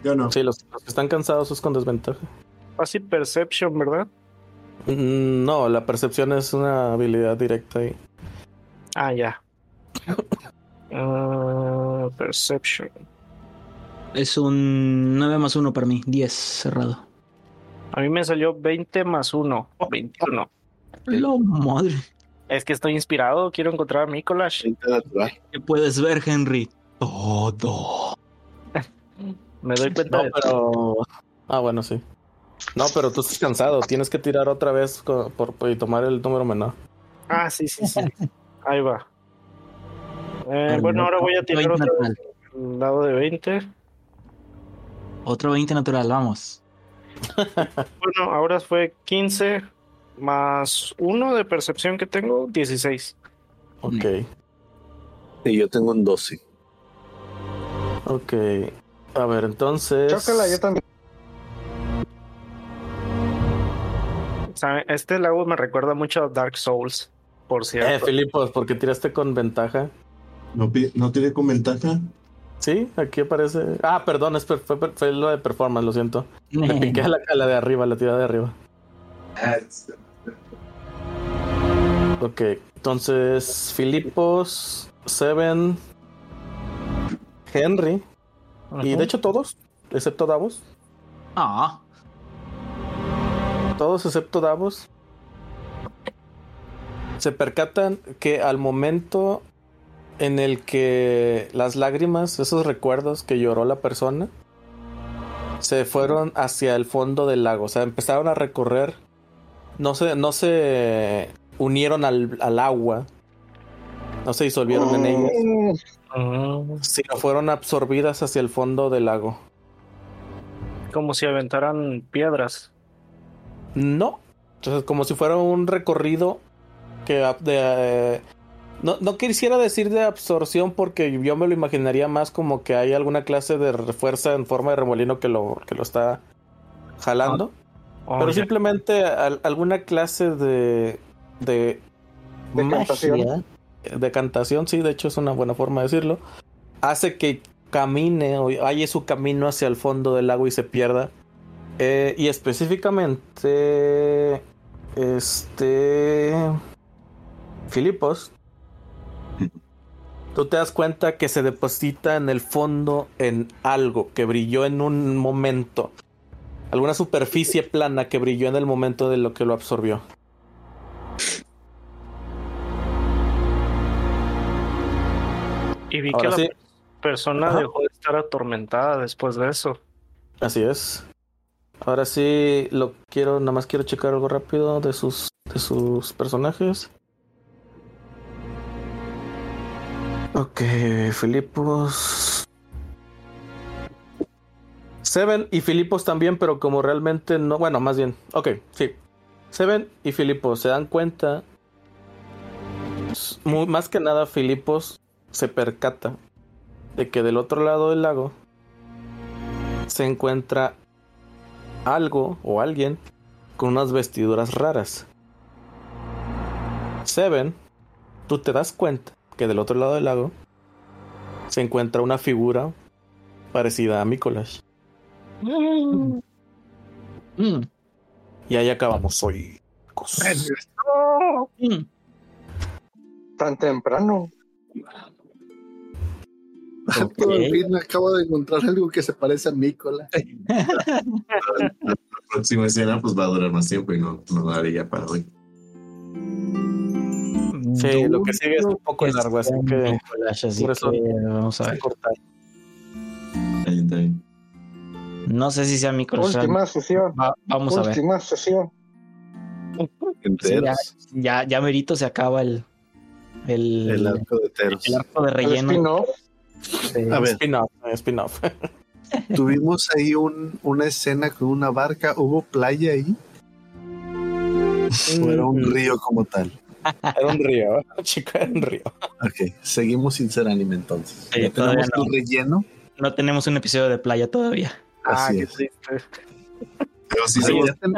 Yo no. Sí, los, los que están cansados es con desventaja. passive perception, ¿verdad? Mm, No, la percepción es una habilidad directa ahí. Ah, ya. Ah, perception. Es un 9 más 1 para mí, 10 cerrado. A mí me salió 20 más 1. 21. La madre. Es que estoy inspirado, quiero encontrar a natural. ¿Qué puedes ver, Henry? Todo. Me doy cuenta No, de pero. Ah, bueno, sí. No, pero tú estás cansado. Tienes que tirar otra vez por- y tomar el número menor. Ah, sí, sí, sí. Ahí va. Eh, bueno, ahora voy a otro tirar 20 otra vez natural. el dado de 20. Otro 20 natural, vamos. Bueno, ahora fue 15 más 1 de percepción que tengo, 16. Ok. Y yo tengo un 12. Ok. A ver, entonces. Chócala, yo también. Este lago me recuerda mucho a Dark Souls, por Eh, cierto. Filipos, porque tiraste con ventaja. ¿No, no tiene con ventaja? Sí, aquí aparece. Ah, perdón, es fue, fue lo de performance, lo siento. Le piqué a la, a la de arriba, la tirada de arriba. Ok, entonces Filipos, Seven, Henry, y de hecho todos, excepto Davos. Ah, Todos excepto Davos. Se percatan que al momento en el que las lágrimas, esos recuerdos que lloró la persona, se fueron hacia el fondo del lago. O sea, empezaron a recorrer. No se, no se unieron al, al agua. No se disolvieron en ellas. Mm, Sino fueron absorbidas hacia el fondo del lago. como si aventaran piedras. No. Entonces, como si fuera un recorrido que de, eh, no, no quisiera decir de absorción porque yo me lo imaginaría más como que hay alguna clase de fuerza en forma de remolino que lo, que lo está jalando. Oh, pero simplemente al- alguna clase de, de Decantación. magia, decantación, sí, de hecho es una buena forma de decirlo, hace que camine o halle su camino hacia el fondo del lago y se pierda. Eh, y específicamente, este, Filipos, tú te das cuenta que se deposita en el fondo en algo que brilló en un momento. Alguna superficie plana que brilló en el momento de lo que lo absorbió. Y vi Ahora que la persona Ajá. dejó de estar atormentada después de eso. Así es. Ahora sí lo quiero, nada más quiero checar algo rápido de sus de sus personajes. Ok, Filipos. Seven y Filipos también, pero como realmente no, bueno, más bien, ok, sí. Seven y Filipos se dan cuenta, más que nada Filipos se percata de que del otro lado del lago se encuentra algo o alguien con unas vestiduras raras. Seven, tú te das cuenta que del otro lado del lago se encuentra una figura parecida a Mikolash. mm, Y ahí acabamos hoy. mm. Tan temprano. Por Ok. fin acabo de encontrar algo que se parece a Nicola. La próxima escena pues va a durar más tiempo y no, no daría para hoy. Sí, lo que sigue es un poco largo, así que así por eso- que vamos a ver. cortar. Está bien. No sé si sea Nicolás. Última sesión. Va- vamos a ver. Última sesión. Sí, ya, ya, ya merito se acaba el, el, El arco de Teros. el arco de El relleno. spin-off. ver. Spin-off, eh, spin-off. Tuvimos ahí un, una escena con una barca. ¿Hubo playa ahí? ¿O era un río como tal? Era un río, chica, era un río. Ok, seguimos sin ser anime entonces. Sí, ya tenemos no. el relleno. No tenemos un episodio de playa todavía. Ah, Así es. triste. Pero sí, Sí, sí, ya ten-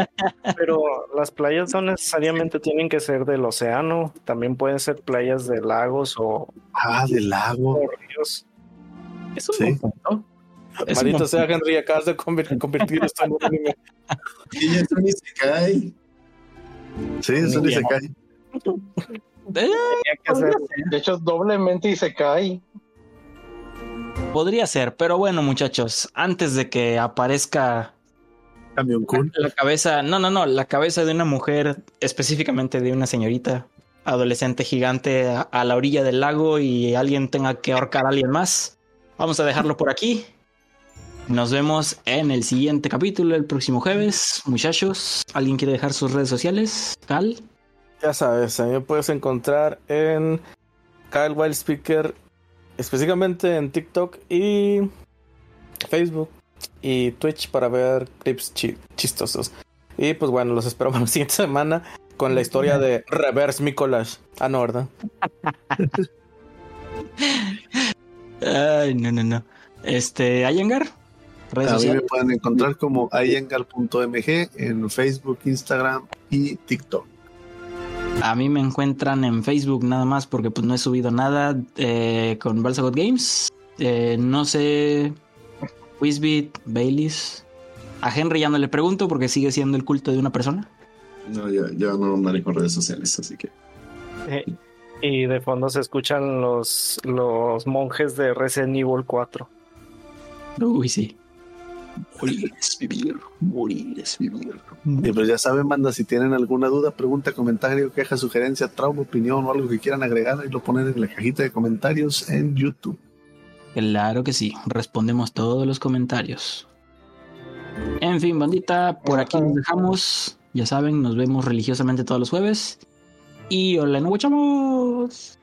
Pero las playas no necesariamente tienen que ser del océano, también pueden ser playas de lagos o, Ah, del lago. o ríos. Es un Sí. Es un Maldito buen sea, Henry, acabas de conver- convertir esto en un anime. y ya se se cae. Sí, eso Muy ni Eh, Tenía que hacer- De hecho, doblemente y se cae. Podría ser, pero bueno, muchachos, antes de que aparezca Camión Kun. la cabeza, no, no, no, la cabeza de una mujer, específicamente de una señorita adolescente gigante a, a la orilla del lago y alguien tenga que ahorcar a alguien más. Vamos a dejarlo por aquí. Nos vemos en el siguiente capítulo, el próximo jueves. Muchachos, ¿alguien quiere dejar sus redes sociales? Cal. Ya sabes, a mí me puedes encontrar en Kyle Wild Speaker, específicamente en TikTok y Facebook y Twitch para ver clips chi- chistosos. Y pues bueno, los espero para la siguiente semana con la historia de Reverse Mikolash. Ah, no, ¿verdad? Ay, no, no, no. Este, Ayangar. Redes A mí me sociales. pueden encontrar como ayengar.mg en Facebook, Instagram y TikTok. A mí me encuentran en Facebook nada más porque pues no he subido nada eh, con Balsagot Games. Eh, no sé, Quizbit, Baileys. A Henry ya no le pregunto porque sigue siendo el culto de una persona. No, ya, ya no manejo redes sociales, así que. Eh, y de fondo se escuchan los, los monjes de Resident Evil 4. Uy, sí. Morir es vivir, morir es vivir. Y pues ya saben, banda, si tienen alguna duda, pregunta, comentario, queja, sugerencia, trauma, opinión o algo que quieran agregar, ahí lo ponen en la cajita de comentarios en YouTube. Claro que sí, respondemos todos los comentarios. En fin, bandita, por aquí nos dejamos. Ya saben, nos vemos religiosamente todos los jueves. Y hola, nos guachamos.